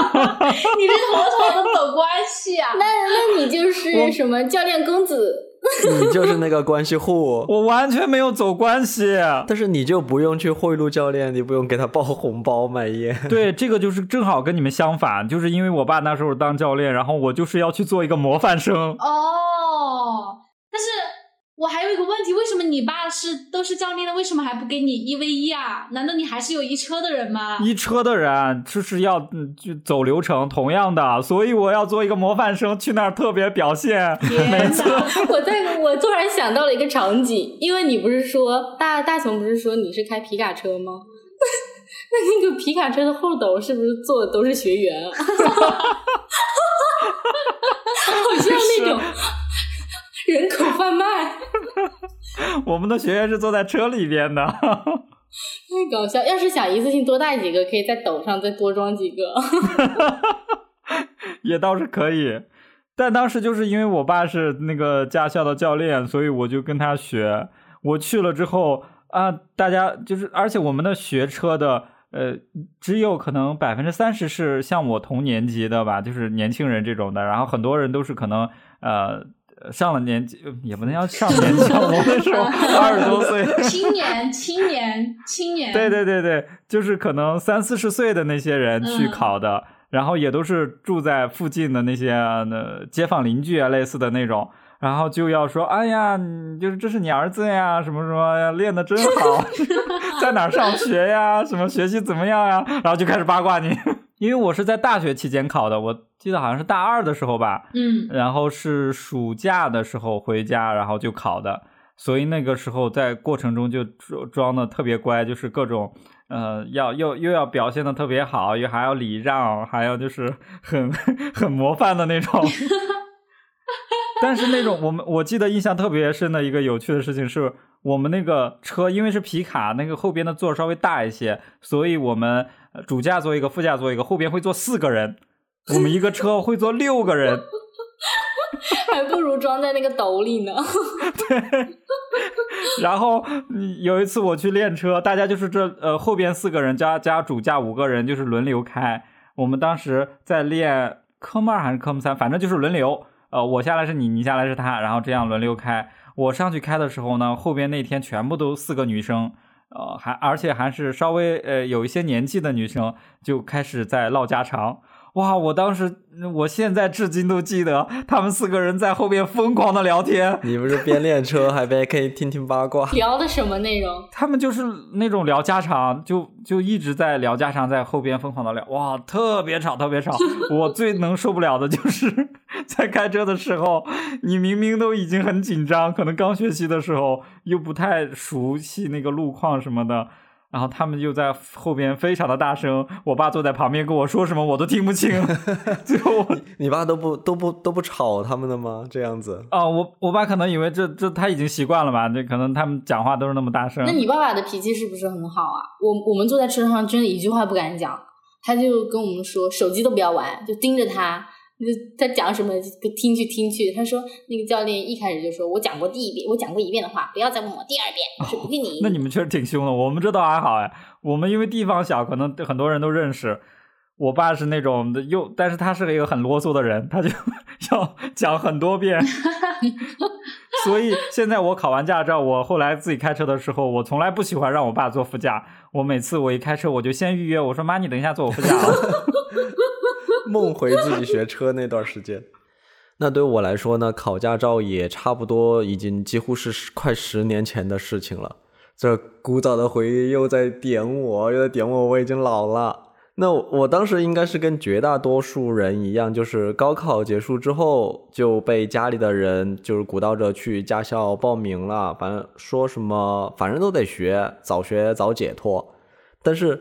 你这妥妥的走关系啊！那那你就是什么教练公子？你就是那个关系户，我完全没有走关系。但是你就不用去贿赂教练，你不用给他包红包买烟。对，这个就是正好跟你们相反，就是因为我爸那时候当教练，然后我就是要去做一个模范生。哦，但是我还有一个问题，为什么你爸是都是教练的，为什么还不给你一 v 一啊？难道你还是有一车的人吗？一车的人就是要嗯就走流程，同样的，所以我要做一个模范生，去那儿特别表现。没错 我在我突然想到了一个场景，因为你不是说大大雄不是说你是开皮卡车吗？那那个皮卡车的后斗是不是坐的都是学员啊？好像那种人口贩卖，我们的学员是坐在车里边的。太搞笑。要是想一次性多带几个，可以在斗上再多装几个。也倒是可以。但当时就是因为我爸是那个驾校的教练，所以我就跟他学。我去了之后啊，大家就是，而且我们的学车的，呃，只有可能百分之三十是像我同年级的吧，就是年轻人这种的，然后很多人都是可能呃上了年纪，也不能叫 上年纪，我那时候二十多岁。青年，青年，青年。对对对对，就是可能三四十岁的那些人去嗯考的，然后也都是住在附近的那些呃街坊邻居啊，类似的那种，然后就要说，哎呀，你就是这是你儿子呀，什么什么呀，练的真好，在哪上学呀，什么学习怎么样呀，然后就开始八卦你。因为我是在大学期间考的，我记得好像是大二的时候吧，嗯，然后是暑假的时候回家，然后就考的，所以那个时候在过程中就装装的特别乖，就是各种呃，要又又要表现的特别好，又还要礼让，还要就是很 很模范的那种。但是那种我们我记得印象特别深的一个有趣的事情是，我们那个车因为是皮卡，那个后边的座稍微大一些，所以我们主驾坐一个，副驾坐一个，后边会坐四个人。我们一个车会坐六个人，还不如装在那个斗里呢。对。然后有一次我去练车，大家就是这呃后边四个人加加主驾五个人，就是轮流开。我们当时在练科目二还是科目三，反正就是轮流。呃，我下来是你，你下来是他，然后这样轮流开。我上去开的时候呢，后边那天全部都四个女生，呃，还而且还是稍微呃有一些年纪的女生，就开始在唠家常。哇！我当时，我现在至今都记得，他们四个人在后边疯狂的聊天。你不是边练车还边可以听听八卦？聊的什么内容？他们就是那种聊家常，就就一直在聊家常，在后边疯狂的聊。哇，特别吵，特别吵。我最能受不了的就是 在开车的时候，你明明都已经很紧张，可能刚学习的时候又不太熟悉那个路况什么的。然后他们就在后边非常的大声，我爸坐在旁边跟我说什么我都听不清。最后你爸都不都不都不吵他们的吗？这样子啊，我我爸可能以为这这他已经习惯了吧？这可能他们讲话都是那么大声。那你爸爸的脾气是不是很好啊？我我们坐在车上真的一句话不敢讲，他就跟我们说手机都不要玩，就盯着他。他讲什么听去听去，他说那个教练一开始就说：“我讲过第一遍，我讲过一遍的话，不要再问我第二遍，我是不跟你。”那你们确实挺凶的，我们这倒还好哎。我们因为地方小，可能很多人都认识。我爸是那种的，又但是他是一个很啰嗦的人，他就 要讲很多遍。所以现在我考完驾照，我后来自己开车的时候，我从来不喜欢让我爸坐副驾。我每次我一开车，我就先预约，我说妈，你等一下坐我副驾。梦回自己学车那段时间，那对我来说呢，考驾照也差不多，已经几乎是快十年前的事情了。这古早的回忆又在点我，又在点我，我已经老了。那我当时应该是跟绝大多数人一样，就是高考结束之后就被家里的人就是鼓捣着去驾校报名了，反正说什么反正都得学，早学早解脱。但是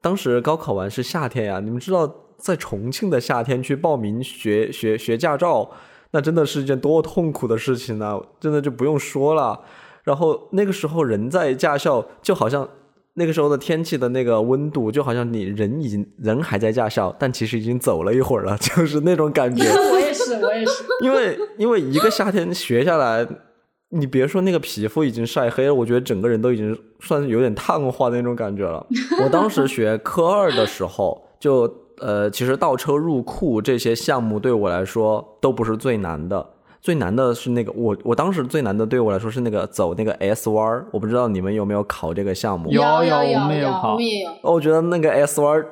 当时高考完是夏天呀，你们知道？在重庆的夏天去报名学学学驾照，那真的是一件多痛苦的事情呢！真的就不用说了。然后那个时候人在驾校，就好像那个时候的天气的那个温度，就好像你人已经人还在驾校，但其实已经走了一会儿了，就是那种感觉。我也是，我也是。因为因为一个夏天学下来，你别说那个皮肤已经晒黑了，我觉得整个人都已经算是有点碳化的那种感觉了。我当时学科二的时候就。呃，其实倒车入库这些项目对我来说都不是最难的，最难的是那个我我当时最难的对我来说是那个走那个 S 弯，我不知道你们有没有考这个项目？有有有有，有考。我觉得那个 S 弯。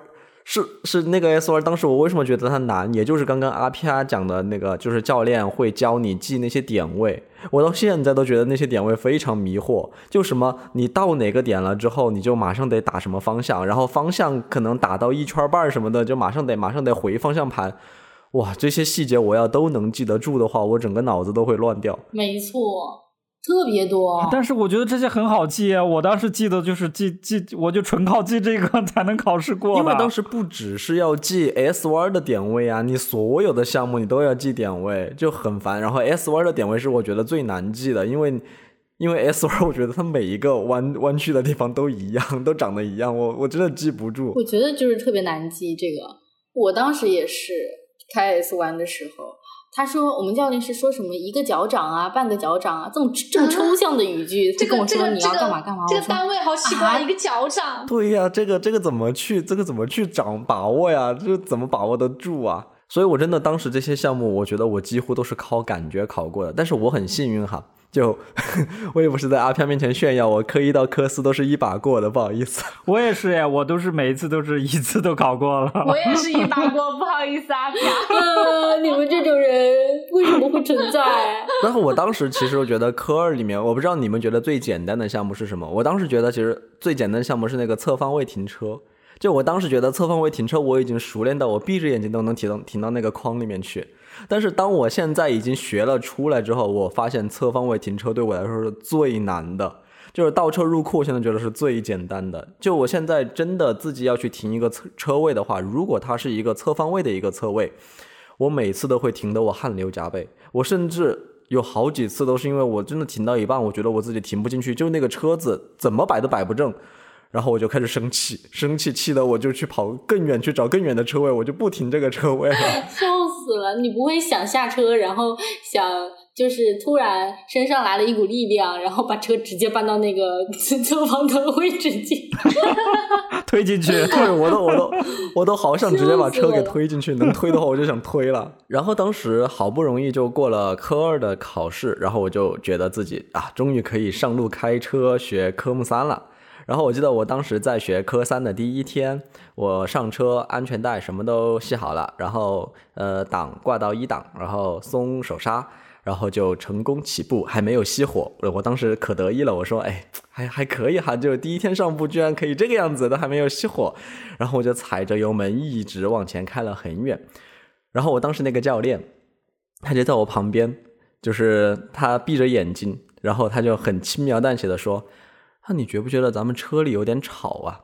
是是那个 S R，当时我为什么觉得它难？也就是刚刚阿 P R 讲的那个，就是教练会教你记那些点位。我到现在都觉得那些点位非常迷惑。就什么你到哪个点了之后，你就马上得打什么方向，然后方向可能打到一圈半什么的，就马上得马上得回方向盘。哇，这些细节我要都能记得住的话，我整个脑子都会乱掉。没错。特别多，但是我觉得这些很好记啊。我当时记得就是记记，我就纯靠记这个 才能考试过。因为当时不只是要记 S 弯的点位啊，你所有的项目你都要记点位，就很烦。然后 S 弯的点位是我觉得最难记的，因为因为 S 弯我觉得它每一个弯弯曲的地方都一样，都长得一样，我我真的记不住。我觉得就是特别难记这个。我当时也是开 S 弯的时候。他说：“我们教练是说什么一个脚掌啊，半个脚掌啊，这种这么抽象的语句，他跟我说你要干嘛干嘛。这个单位好奇怪，一个脚掌。对呀，这个这个怎么去这个怎么去掌把握呀？这怎么把握得住啊？所以我真的当时这些项目，我觉得我几乎都是靠感觉考过的。但是我很幸运哈。”就 我也不是在阿飘面前炫耀，我科一到科四都是一把过的，不好意思。我也是呀，我都是每一次都是一次都考过了。我也是一把过，不好意思阿飘。你们这种人为什么会存在？然后我当时其实我觉得科二里面，我不知道你们觉得最简单的项目是什么？我当时觉得其实最简单的项目是那个侧方位停车。就我当时觉得侧方位停车我已经熟练到我闭着眼睛都能停到停到那个框里面去。但是当我现在已经学了出来之后，我发现侧方位停车对我来说是最难的。就是倒车入库，现在觉得是最简单的。就我现在真的自己要去停一个车车位的话，如果它是一个侧方位的一个车位，我每次都会停得我汗流浃背。我甚至有好几次都是因为我真的停到一半，我觉得我自己停不进去，就那个车子怎么摆都摆不正。然后我就开始生气，生气气的我就去跑更远去找更远的车位，我就不停这个车位了。笑死了！你不会想下车，然后想就是突然身上来了一股力量，然后把车直接搬到那个 侧方的位置去，推进去。对，我都我都我都好想直接把车给推进去，能推的话我就想推了。然后当时好不容易就过了科二的考试，然后我就觉得自己啊，终于可以上路开车学科目三了。然后我记得我当时在学科三的第一天，我上车安全带什么都系好了，然后呃档挂到一档，然后松手刹，然后就成功起步，还没有熄火。我当时可得意了，我说哎还还可以哈，就第一天上步居然可以这个样子，都还没有熄火。然后我就踩着油门一直往前开了很远。然后我当时那个教练，他就在我旁边，就是他闭着眼睛，然后他就很轻描淡写的说。那你觉不觉得咱们车里有点吵啊？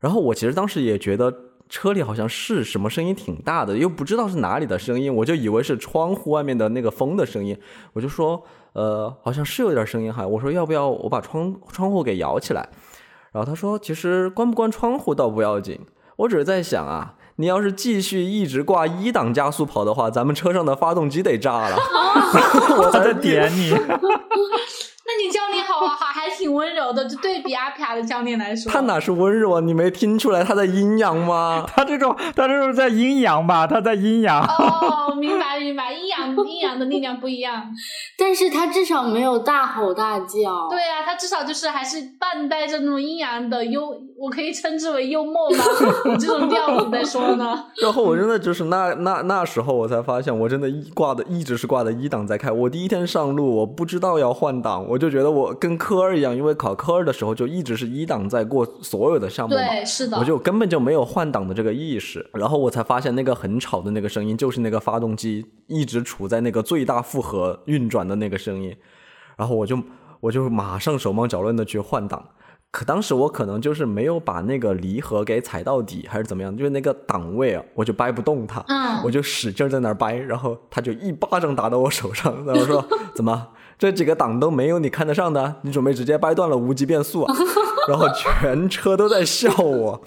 然后我其实当时也觉得车里好像是什么声音挺大的，又不知道是哪里的声音，我就以为是窗户外面的那个风的声音。我就说，呃，好像是有点声音哈。我说要不要我把窗窗户给摇起来？然后他说，其实关不关窗户倒不要紧，我只是在想啊，你要是继续一直挂一档加速跑的话，咱们车上的发动机得炸了。我在点你。那你教练好好好，还挺温柔的，就对比阿卡的教练来说，他哪是温柔啊？你没听出来他在阴阳吗？他这种，他这种在阴阳吧？他在阴阳。哦，明白明白，阴阳阴阳的力量不一样。但是他至少没有大吼大叫。对啊，他至少就是还是半带着那种阴阳的幽，我可以称之为幽默吧，这种调子在说呢。然后我真的就是那那那时候我才发现，我真的一挂的一直是挂的一档在开。我第一天上路，我不知道要换挡。我就觉得我跟科二一样，因为考科二的时候就一直是一档在过所有的项目嘛，对，是的，我就根本就没有换挡的这个意识。然后我才发现那个很吵的那个声音，就是那个发动机一直处在那个最大负荷运转的那个声音。然后我就我就马上手忙脚乱的去换挡。可当时我可能就是没有把那个离合给踩到底，还是怎么样？就是那个档位啊，我就掰不动它，嗯，我就使劲在那儿掰，然后他就一巴掌打到我手上，然后说 怎么？这几个档都没有你看得上的，你准备直接掰断了无极变速啊？然后全车都在笑我，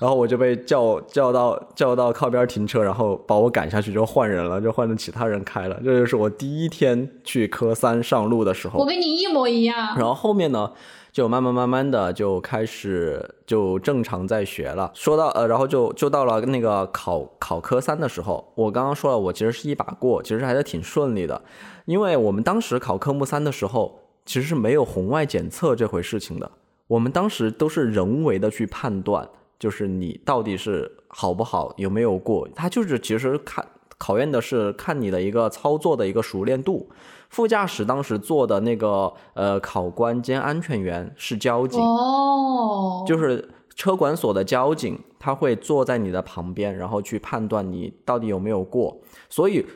然后我就被叫叫到叫到靠边停车，然后把我赶下去就换人了，就换成其他人开了。这就是我第一天去科三上路的时候。我跟你一模一样。然后后面呢，就慢慢慢慢的就开始就正常在学了。说到呃，然后就就到了那个考考科三的时候，我刚刚说了，我其实是一把过，其实还是挺顺利的。因为我们当时考科目三的时候，其实是没有红外检测这回事情的。我们当时都是人为的去判断，就是你到底是好不好，有没有过。它就是其实看考验的是看你的一个操作的一个熟练度。副驾驶当时坐的那个呃考官兼安全员是交警，哦，就是车管所的交警，他会坐在你的旁边，然后去判断你到底有没有过。所以。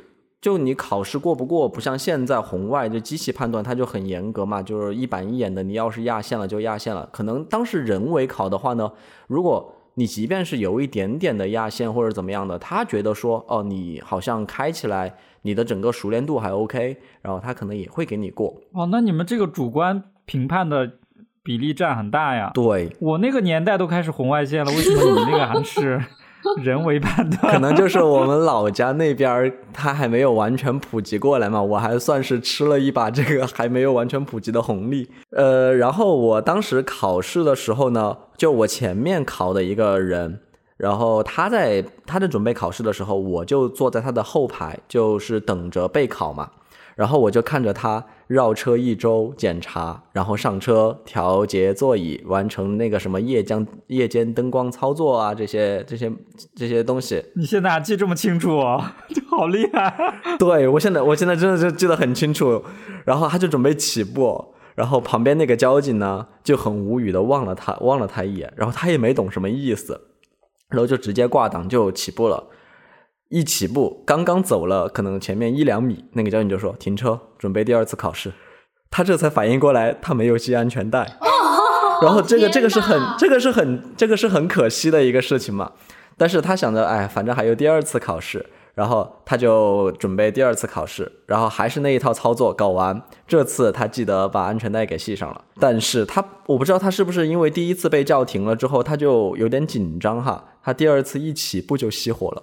就你考试过不过，不像现在红外就机器判断，它就很严格嘛，就是一板一眼的。你要是压线了就压线了。可能当时人为考的话呢，如果你即便是有一点点的压线或者怎么样的，他觉得说哦，你好像开起来你的整个熟练度还 OK，然后他可能也会给你过。哦，那你们这个主观评判的比例占很大呀。对，我那个年代都开始红外线了，为什么你那个还是？人为判断，可能就是我们老家那边它还没有完全普及过来嘛，我还算是吃了一把这个还没有完全普及的红利。呃，然后我当时考试的时候呢，就我前面考的一个人，然后他在他在准备考试的时候，我就坐在他的后排，就是等着备考嘛。然后我就看着他绕车一周检查，然后上车调节座椅，完成那个什么夜间夜间灯光操作啊，这些这些这些东西。你现在还记这么清楚，好厉害！对我现在我现在真的是记得很清楚。然后他就准备起步，然后旁边那个交警呢就很无语的望了他望了他一眼，然后他也没懂什么意思，然后就直接挂档就起步了。一起步，刚刚走了可能前面一两米，那个交警就说停车，准备第二次考试。他这才反应过来，他没有系安全带。哦 然后这个这个是很这个是很这个是很可惜的一个事情嘛。但是他想着，哎，反正还有第二次考试，然后他就准备第二次考试，然后还是那一套操作搞完。这次他记得把安全带给系上了，但是他我不知道他是不是因为第一次被叫停了之后，他就有点紧张哈。他第二次一起步就熄火了，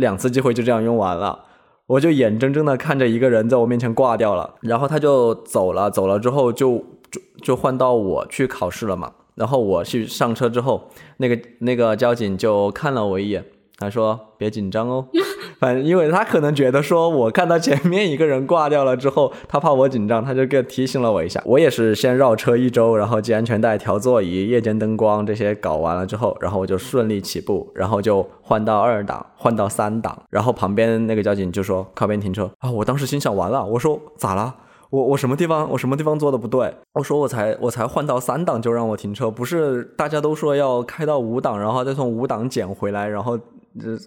两次机会就这样用完了。我就眼睁睁的看着一个人在我面前挂掉了，然后他就走了，走了之后就就就换到我去考试了嘛。然后我去上车之后，那个那个交警就看了我一眼，他说：“别紧张哦。”反正因为他可能觉得说我看到前面一个人挂掉了之后，他怕我紧张，他就给提醒了我一下。我也是先绕车一周，然后系安全带、调座椅、夜间灯光这些搞完了之后，然后我就顺利起步，然后就换到二档，换到三档，然后旁边那个交警就说靠边停车啊！我当时心想完了，我说咋了？我我什么地方我什么地方做的不对？我说我才我才换到三档就让我停车，不是大家都说要开到五档，然后再从五档减回来，然后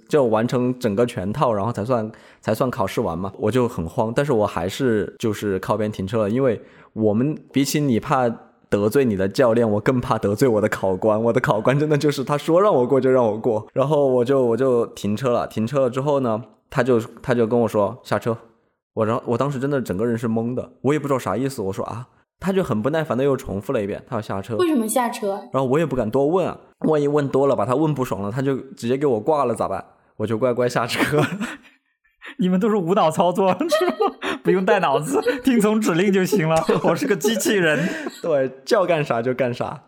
就完成整个全套，然后才算才算考试完嘛？我就很慌，但是我还是就是靠边停车了，因为我们比起你怕。得罪你的教练，我更怕得罪我的考官。我的考官真的就是他说让我过就让我过，然后我就我就停车了。停车了之后呢，他就他就跟我说下车。我然后我当时真的整个人是懵的，我也不知道啥意思。我说啊，他就很不耐烦的又重复了一遍，他要下车。为什么下车？然后我也不敢多问啊，万一问多了把他问不爽了，他就直接给我挂了咋办？我就乖乖下车。你们都是无脑操作？不用带脑子，听从指令就行了。我是个机器人。对，叫干啥就干啥，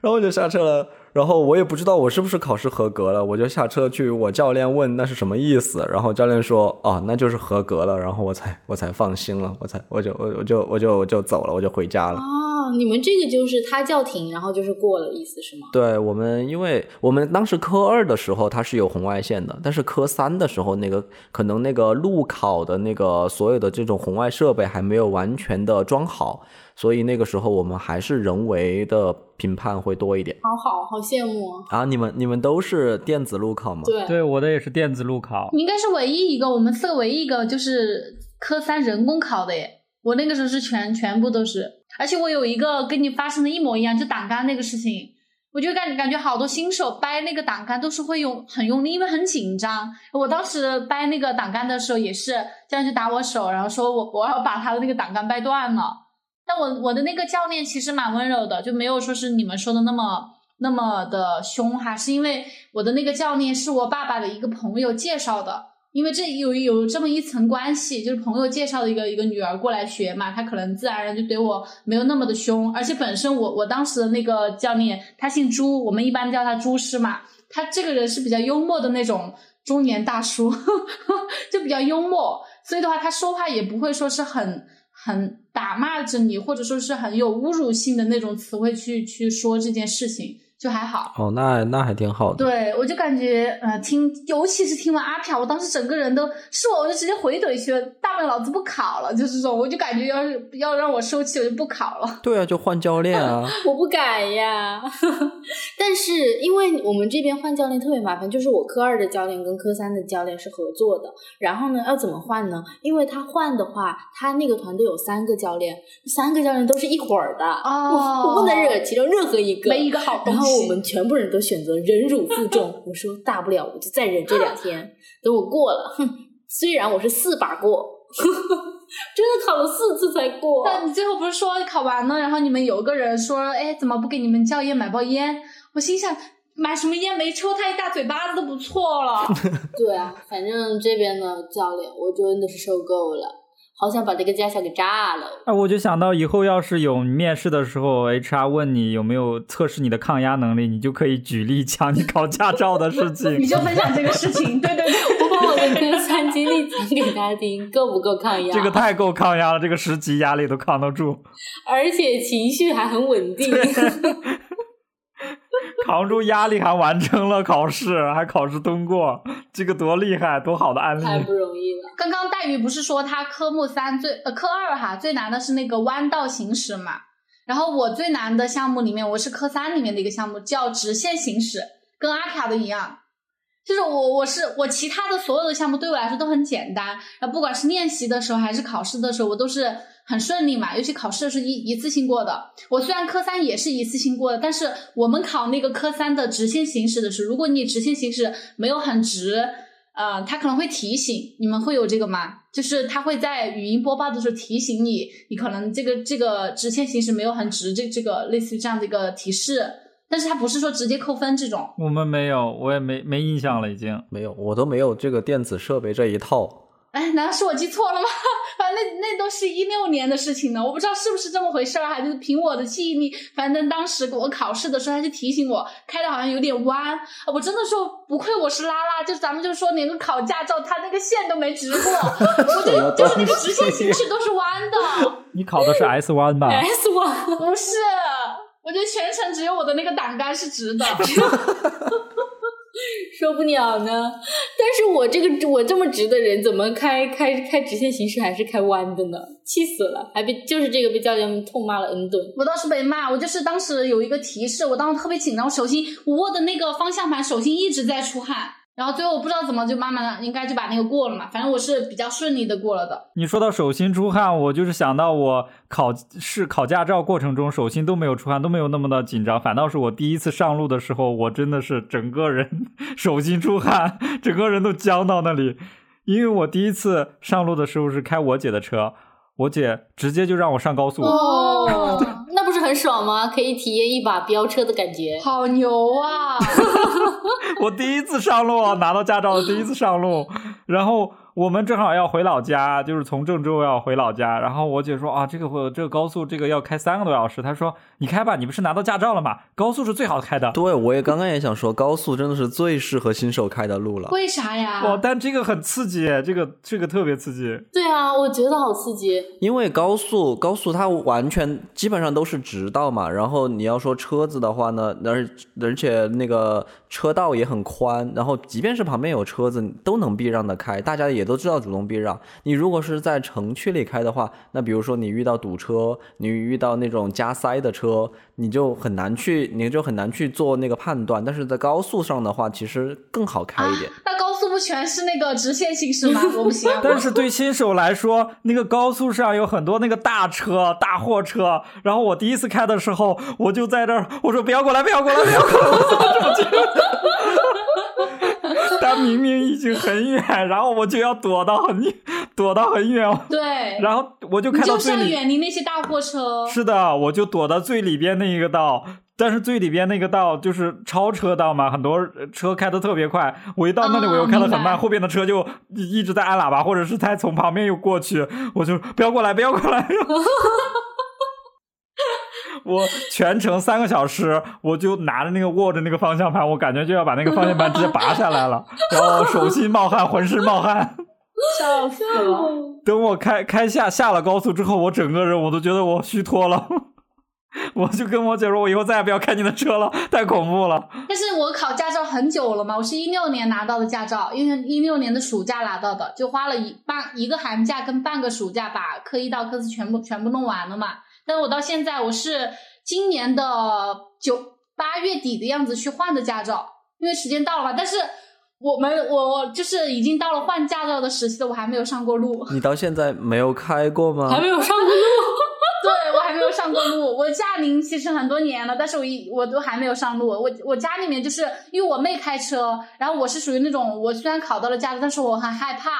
然后我就下车了。然后我也不知道我是不是考试合格了，我就下车去我教练问那是什么意思，然后教练说哦那就是合格了，然后我才我才放心了，我才我就我我就我就我就走了，我就回家了。哦，你们这个就是他叫停，然后就是过了，意思是吗？对我们，因为我们当时科二的时候它是有红外线的，但是科三的时候那个可能那个路考的那个所有的这种红外设备还没有完全的装好，所以那个时候我们还是人为的评判会多一点。好好好羡慕哦。啊，你们你们都是电子路考吗？对，对，我的也是电子路考。你应该是唯一一个，我们四个唯一一个就是科三人工考的耶。我那个时候是全全部都是，而且我有一个跟你发生的一模一样，就挡杆那个事情，我就感感觉好多新手掰那个挡杆都是会用很用力，因为很紧张。我当时掰那个挡杆的时候也是，这样就打我手，然后说我我要把他的那个挡杆掰断了。但我我的那个教练其实蛮温柔的，就没有说是你们说的那么那么的凶哈，是因为我的那个教练是我爸爸的一个朋友介绍的，因为这有有这么一层关系，就是朋友介绍的一个一个女儿过来学嘛，她可能自然而然就对我没有那么的凶，而且本身我我当时的那个教练他姓朱，我们一般叫他朱师嘛，他这个人是比较幽默的那种中年大叔，就比较幽默，所以的话他说话也不会说是很。很打骂着你，或者说是很有侮辱性的那种词汇去去说这件事情，就还好。哦，那那还挺好的。对，我就感觉呃，听，尤其是听完阿飘，我当时整个人都是我，我就直接回怼去了，大不了老子不考了，就是这种，我就感觉要是要让我收气，我就不考了。对啊，就换教练啊。我不敢呀，但是因为我们这边换教练特别麻烦，就是我科二的教练跟科三的教练是合作的，然后呢，要怎么换呢？因为他换的话，他那个团队有三个教练，三个教练都是一伙儿的，哦我我不能惹其中任何一个，没一个好东西然后我们全部人都选择忍辱负重，我说大不了我就再忍这两天，等我过了，哼，虽然我是四把过。真的考了四次才过，但你最后不是说考完了，然后你们有个人说，哎，怎么不给你们教练买包烟？我心想，买什么烟没抽他一大嘴巴子都不错了。对啊，反正这边的教练我真的是受够了，好想把这个驾校给炸了。哎，我就想到以后要是有面试的时候，HR 问你有没有测试你的抗压能力，你就可以举例讲你考驾照的事情。你就分享这个事情，对对对。我把我的科三经历讲给他听，够不够抗压？这个太够抗压了，这个十级压力都扛得住，而且情绪还很稳定。扛住压力还完成了考试，还考试通过，这个多厉害，多好的案例！太不容易了。刚刚黛玉不是说她科目三最呃科二哈最难的是那个弯道行驶嘛？然后我最难的项目里面，我是科三里面的一个项目，叫直线行驶，跟阿卡的一样。就是我我是我其他的所有的项目对我来说都很简单，然后不管是练习的时候还是考试的时候，我都是很顺利嘛。尤其考试是一一次性过的，我虽然科三也是一次性过的，但是我们考那个科三的直线行驶的时候，如果你直线行驶没有很直，呃，他可能会提醒你们会有这个吗？就是他会在语音播报的时候提醒你，你可能这个这个直线行驶没有很直，这这个类似于这样的一个提示。但是他不是说直接扣分这种，我们没有，我也没没印象了，已经没有，我都没有这个电子设备这一套。哎，难道是我记错了吗？反正那那都是一六年的事情呢，我不知道是不是这么回事儿，还是凭我的记忆力。反正当时我考试的时候，他就提醒我开的好像有点弯，我真的说不愧我是拉拉，就咱们就说连个考驾照，他那个线都没直过，我就就是那个直线行驶都是弯的。你考的是 S 弯吧？S 弯不是。我觉得全程只有我的那个挡杆是直的，受不了呢。但是我这个我这么直的人，怎么开开开直线行驶还是开弯的呢？气死了，还被就是这个被教练痛骂了 N 顿。我倒是被骂，我就是当时有一个提示，我当时特别紧张，我手心我握的那个方向盘，手心一直在出汗。然后最后不知道怎么就慢慢的应该就把那个过了嘛，反正我是比较顺利的过了的。你说到手心出汗，我就是想到我考试考驾照过程中手心都没有出汗，都没有那么的紧张，反倒是我第一次上路的时候，我真的是整个人手心出汗，整个人都僵到那里。因为我第一次上路的时候是开我姐的车，我姐直接就让我上高速。哦，那不是很爽吗？可以体验一把飙车的感觉，好牛啊！我第一次上路，拿到驾照的第一次上路，然后我们正好要回老家，就是从郑州要回老家。然后我姐说啊，这个这个高速这个要开三个多小时。她说你开吧，你不是拿到驾照了吗？高速是最好开的。对，我也刚刚也想说，高速真的是最适合新手开的路了。为啥呀？哦，但这个很刺激，这个这个特别刺激。对啊，我觉得好刺激。因为高速高速它完全基本上都是直道嘛，然后你要说车子的话呢，而而且那个车道也很宽，然后即便是旁边有车子都能避让的开，大家也都知道主动避让。你如果是在城区里开的话，那比如说你遇到堵车，你遇到那种加塞的车，你就很难去，你就很难去做那个判断。但是在高速上的话，其实更好开一点。那高速不全是那个直线行驶吗？我不行。但是对新手来说，那个高速上有很多那个大车、大货车。然后我第一次开的时候，我就在这儿，我说不要过来，不要过来，不要过来，我怎么这么近？他明明已经很远，然后我就要躲到很躲到很远。对。然后我就开到最里，远离那些大货车。是的，我就躲到最里边那一个道，但是最里边那个道就是超车道嘛，很多车开的特别快。我一到那里，我又开的很慢，后边的车就一直在按喇叭，或者是在从旁边又过去，我就不要过来，不要过来。我全程三个小时，我就拿着那个握着那个方向盘，我感觉就要把那个方向盘直接拔下来了，然后手心冒汗，浑身冒汗，笑死了。等我开开下下了高速之后，我整个人我都觉得我虚脱了，我就跟我姐说，我以后再也不要开你的车了，太恐怖了。但是我考驾照很久了嘛，我是一六年拿到的驾照，因为一六年的暑假拿到的，就花了一半一个寒假跟半个暑假把科一到科四全部全部弄完了嘛。但我到现在，我是今年的九八月底的样子去换的驾照，因为时间到了嘛。但是我们我就是已经到了换驾照的时期了，我还没有上过路。你到现在没有开过吗？还没有上过路。对，我还没有上过路。我驾龄其实很多年了，但是我一我都还没有上路。我我家里面就是因为我妹开车，然后我是属于那种我虽然考到了驾照，但是我很害怕，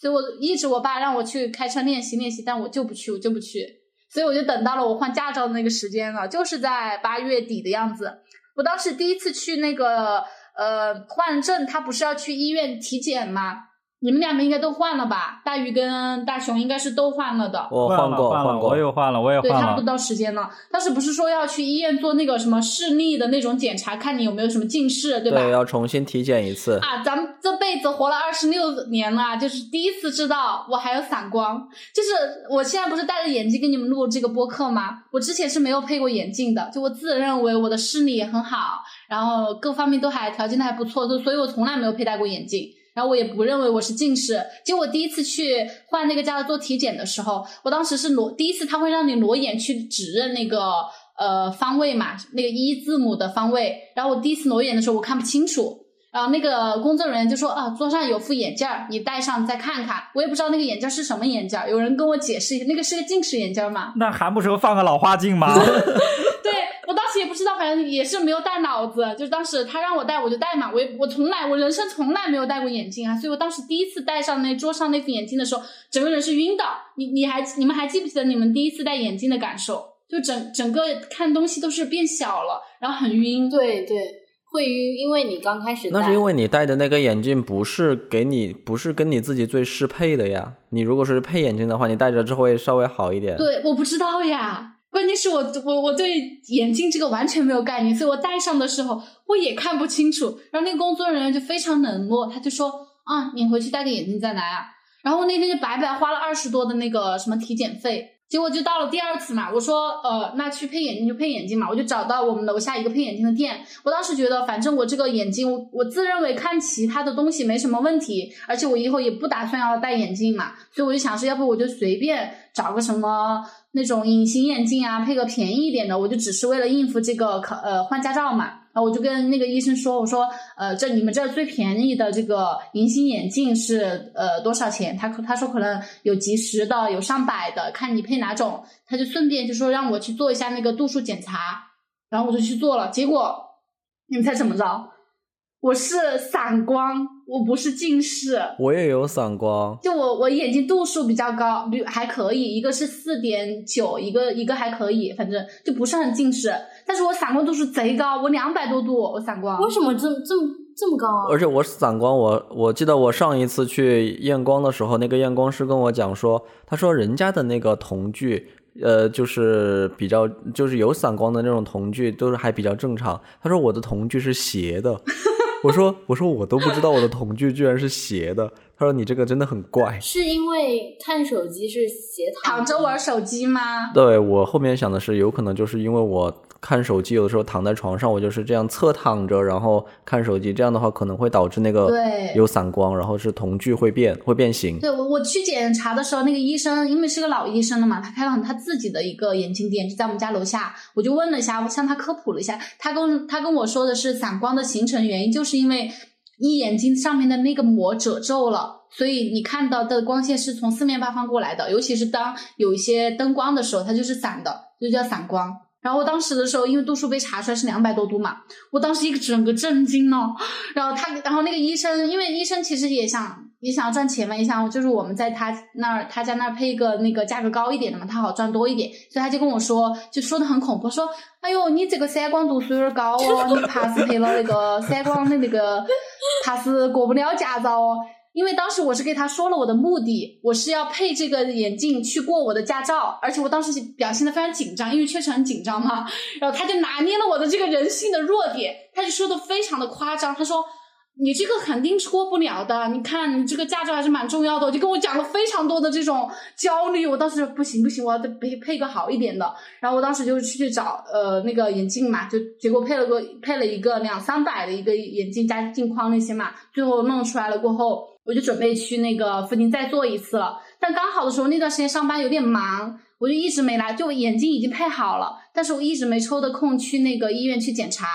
所以我一直我爸让我去开车练习练习，但我就不去，我就不去。所以我就等到了我换驾照的那个时间了，就是在八月底的样子。我当时第一次去那个呃换证，他不是要去医院体检吗？你们两个应该都换了吧？大鱼跟大熊应该是都换了的。我换过，换过，我也换了，我也换了。对，差不多到时间了。当时不是说要去医院做那个什么视力的那种检查，看你有没有什么近视，对吧？对，要重新体检一次。啊，咱们这辈子活了二十六年了，就是第一次知道我还有散光。就是我现在不是戴着眼镜给你们录这个播客吗？我之前是没有配过眼镜的，就我自认为我的视力也很好，然后各方面都还条件都还不错，就所以我从来没有佩戴过眼镜。然后我也不认为我是近视，结果第一次去换那个家的做体检的时候，我当时是裸，第一次他会让你裸眼去指认那个呃方位嘛，那个一字母的方位。然后我第一次裸眼的时候我看不清楚，然后那个工作人员就说啊，桌上有副眼镜儿，你戴上再看看。我也不知道那个眼镜是什么眼镜儿，有人跟我解释一下，那个是个近视眼镜吗？那还不是放个老花镜吗？对我当时也不知道，反正也是没有带脑子，就是当时他让我戴我就戴嘛，我也我从来我人生从来没有戴过眼镜啊，所以我当时第一次戴上那桌上那副眼镜的时候，整个人是晕的。你你还你们还记不记得你们第一次戴眼镜的感受？就整整个看东西都是变小了，然后很晕。对对。会晕，因为你刚开始那是因为你戴的那个眼镜不是给你，不是跟你自己最适配的呀。你如果是配眼镜的话，你戴着之后会稍微好一点。对，我不知道呀。关键是我我我对眼镜这个完全没有概念，所以我戴上的时候我也看不清楚。然后那个工作人员就非常冷漠，他就说啊，你回去戴个眼镜再来啊。然后我那天就白白花了二十多的那个什么体检费。结果就到了第二次嘛，我说，呃，那去配眼镜就配眼镜嘛，我就找到我们楼下一个配眼镜的店。我当时觉得，反正我这个眼镜，我自认为看其他的东西没什么问题，而且我以后也不打算要戴眼镜嘛，所以我就想说，要不我就随便找个什么那种隐形眼镜啊，配个便宜一点的，我就只是为了应付这个考呃换驾照嘛。然后我就跟那个医生说，我说，呃，这你们这最便宜的这个隐形眼镜是呃多少钱？他他说可能有几十的，有上百的，看你配哪种。他就顺便就说让我去做一下那个度数检查，然后我就去做了。结果你们猜怎么着？我是散光，我不是近视。我也有散光，就我我眼睛度数比较高，比还可以，一个是四点九，一个一个还可以，反正就不是很近视。但是我散光度数贼高，我两百多度，我散光。为什么这这么这么高啊？而且我散光，我我记得我上一次去验光的时候，那个验光师跟我讲说，他说人家的那个瞳距，呃，就是比较就是有散光的那种瞳距，都是还比较正常。他说我的瞳距是斜的。我说我说我都不知道我的瞳距居然是斜的。他说你这个真的很怪，是因为看手机是斜躺着玩手机吗？对我后面想的是，有可能就是因为我。看手机有的时候躺在床上，我就是这样侧躺着，然后看手机，这样的话可能会导致那个有散光，然后是瞳距会变会变形。对我我去检查的时候，那个医生因为是个老医生了嘛，他开了他自己的一个眼镜店，就在我们家楼下。我就问了一下，我向他科普了一下，他跟他跟我说的是散光的形成原因，就是因为你眼睛上面的那个膜褶皱了，所以你看到的光线是从四面八方过来的，尤其是当有一些灯光的时候，它就是散的，就叫散光。然后当时的时候，因为度数被查出来是两百多度嘛，我当时一个整个震惊了。然后他，然后那个医生，因为医生其实也想也想要赚钱嘛，也想就是我们在他那儿他家那儿配一个那个价格高一点的嘛，他好赚多一点，所以他就跟我说，就说的很恐怖，说，哎呦，你这个散光度数有点高哦，你怕是配了那个散光的那个，怕是过不了驾照哦。因为当时我是给他说了我的目的，我是要配这个眼镜去过我的驾照，而且我当时表现的非常紧张，因为确实很紧张嘛。然后他就拿捏了我的这个人性的弱点，他就说的非常的夸张，他说。你这个肯定是过不了的，你看你这个驾照还是蛮重要的，就跟我讲了非常多的这种焦虑。我当时不行不行，我要配配个好一点的。然后我当时就去找呃那个眼镜嘛，就结果配了个配了一个两三百的一个眼镜加镜框那些嘛，最后弄出来了过后，我就准备去那个附近再做一次了。但刚好的时候那段时间上班有点忙，我就一直没来，就眼睛已经配好了，但是我一直没抽的空去那个医院去检查。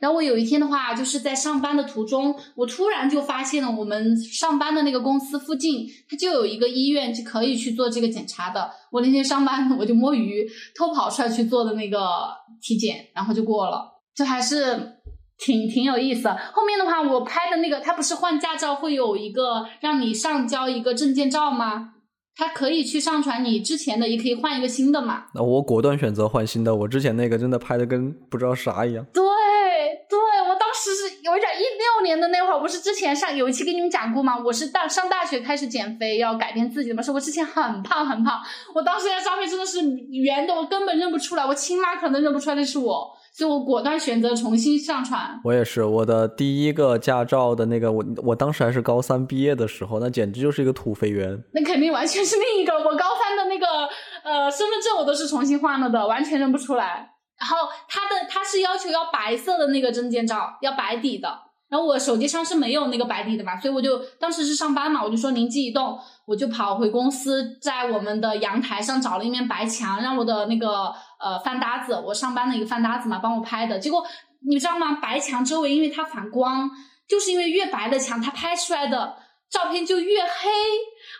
然后我有一天的话，就是在上班的途中，我突然就发现了我们上班的那个公司附近，它就有一个医院，就可以去做这个检查的。我那天上班，我就摸鱼偷跑出来去做的那个体检，然后就过了，就还是挺挺有意思。后面的话，我拍的那个，他不是换驾照会有一个让你上交一个证件照吗？他可以去上传你之前的，也可以换一个新的嘛。那我果断选择换新的，我之前那个真的拍的跟不知道啥一样。对我当时是有一点一六年的那会儿，不是之前上有一期跟你们讲过吗？我是大上大学开始减肥，要改变自己的嘛。是我之前很胖很胖，我当时那照片真的是圆的，我根本认不出来，我亲妈可能认不出来那是我，所以我果断选择重新上传。我也是，我的第一个驾照的那个，我我当时还是高三毕业的时候，那简直就是一个土肥圆。那肯定完全是另一个，我高三的那个呃身份证我都是重新换了的，完全认不出来。然后他的他是要求要白色的那个证件照，要白底的。然后我手机上是没有那个白底的嘛，所以我就当时是上班嘛，我就说灵机一动，我就跑回公司，在我们的阳台上找了一面白墙，让我的那个呃饭搭子，我上班的一个饭搭子嘛，帮我拍的。结果你知道吗？白墙周围因为它反光。就是因为越白的墙，它拍出来的照片就越黑。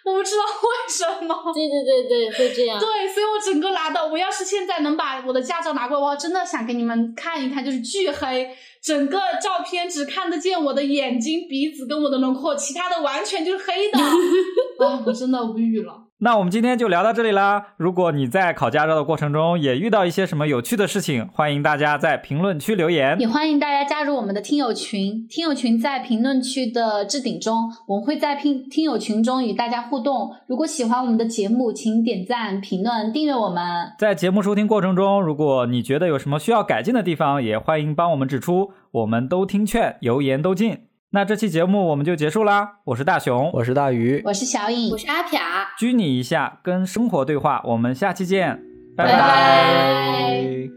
我不知道为什么。对对对对，会这样。对，所以我整个拿到，我要是现在能把我的驾照拿过来，我真的想给你们看一看，就是巨黑，整个照片只看得见我的眼睛、鼻子跟我的轮廓，其他的完全就是黑的。啊，我真的无语了。那我们今天就聊到这里啦。如果你在考驾照的过程中也遇到一些什么有趣的事情，欢迎大家在评论区留言，也欢迎大家加入我们的听友群。听友群在评论区的置顶中，我们会在听听友群中与大家互动。如果喜欢我们的节目，请点赞、评论、订阅我们。在节目收听过程中，如果你觉得有什么需要改进的地方，也欢迎帮我们指出。我们都听劝，油盐都进。那这期节目我们就结束啦！我是大熊，我是大鱼，我是小颖，我是阿撇。拘你一下，跟生活对话。我们下期见，拜拜。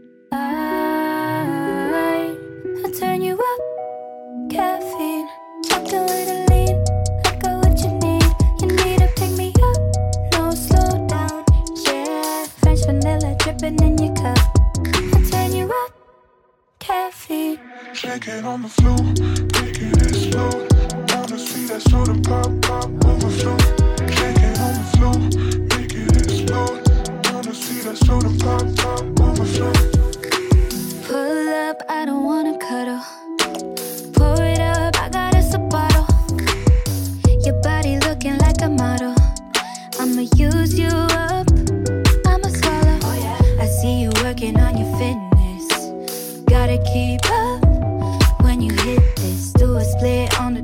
Shake it on the floor, soda pop, on the floor, making it soda pop. Pull up, I don't wanna cuddle. Pour it up, I got us a bottle. Your body looking like a model. I'ma use you up, I'ma swallow. I see you working on your fitness. Gotta keep up do a split on the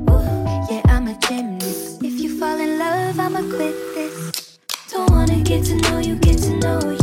Yeah, I'm a gymnast. If you fall in love, I'ma quit this. Don't wanna get to know you, get to know you.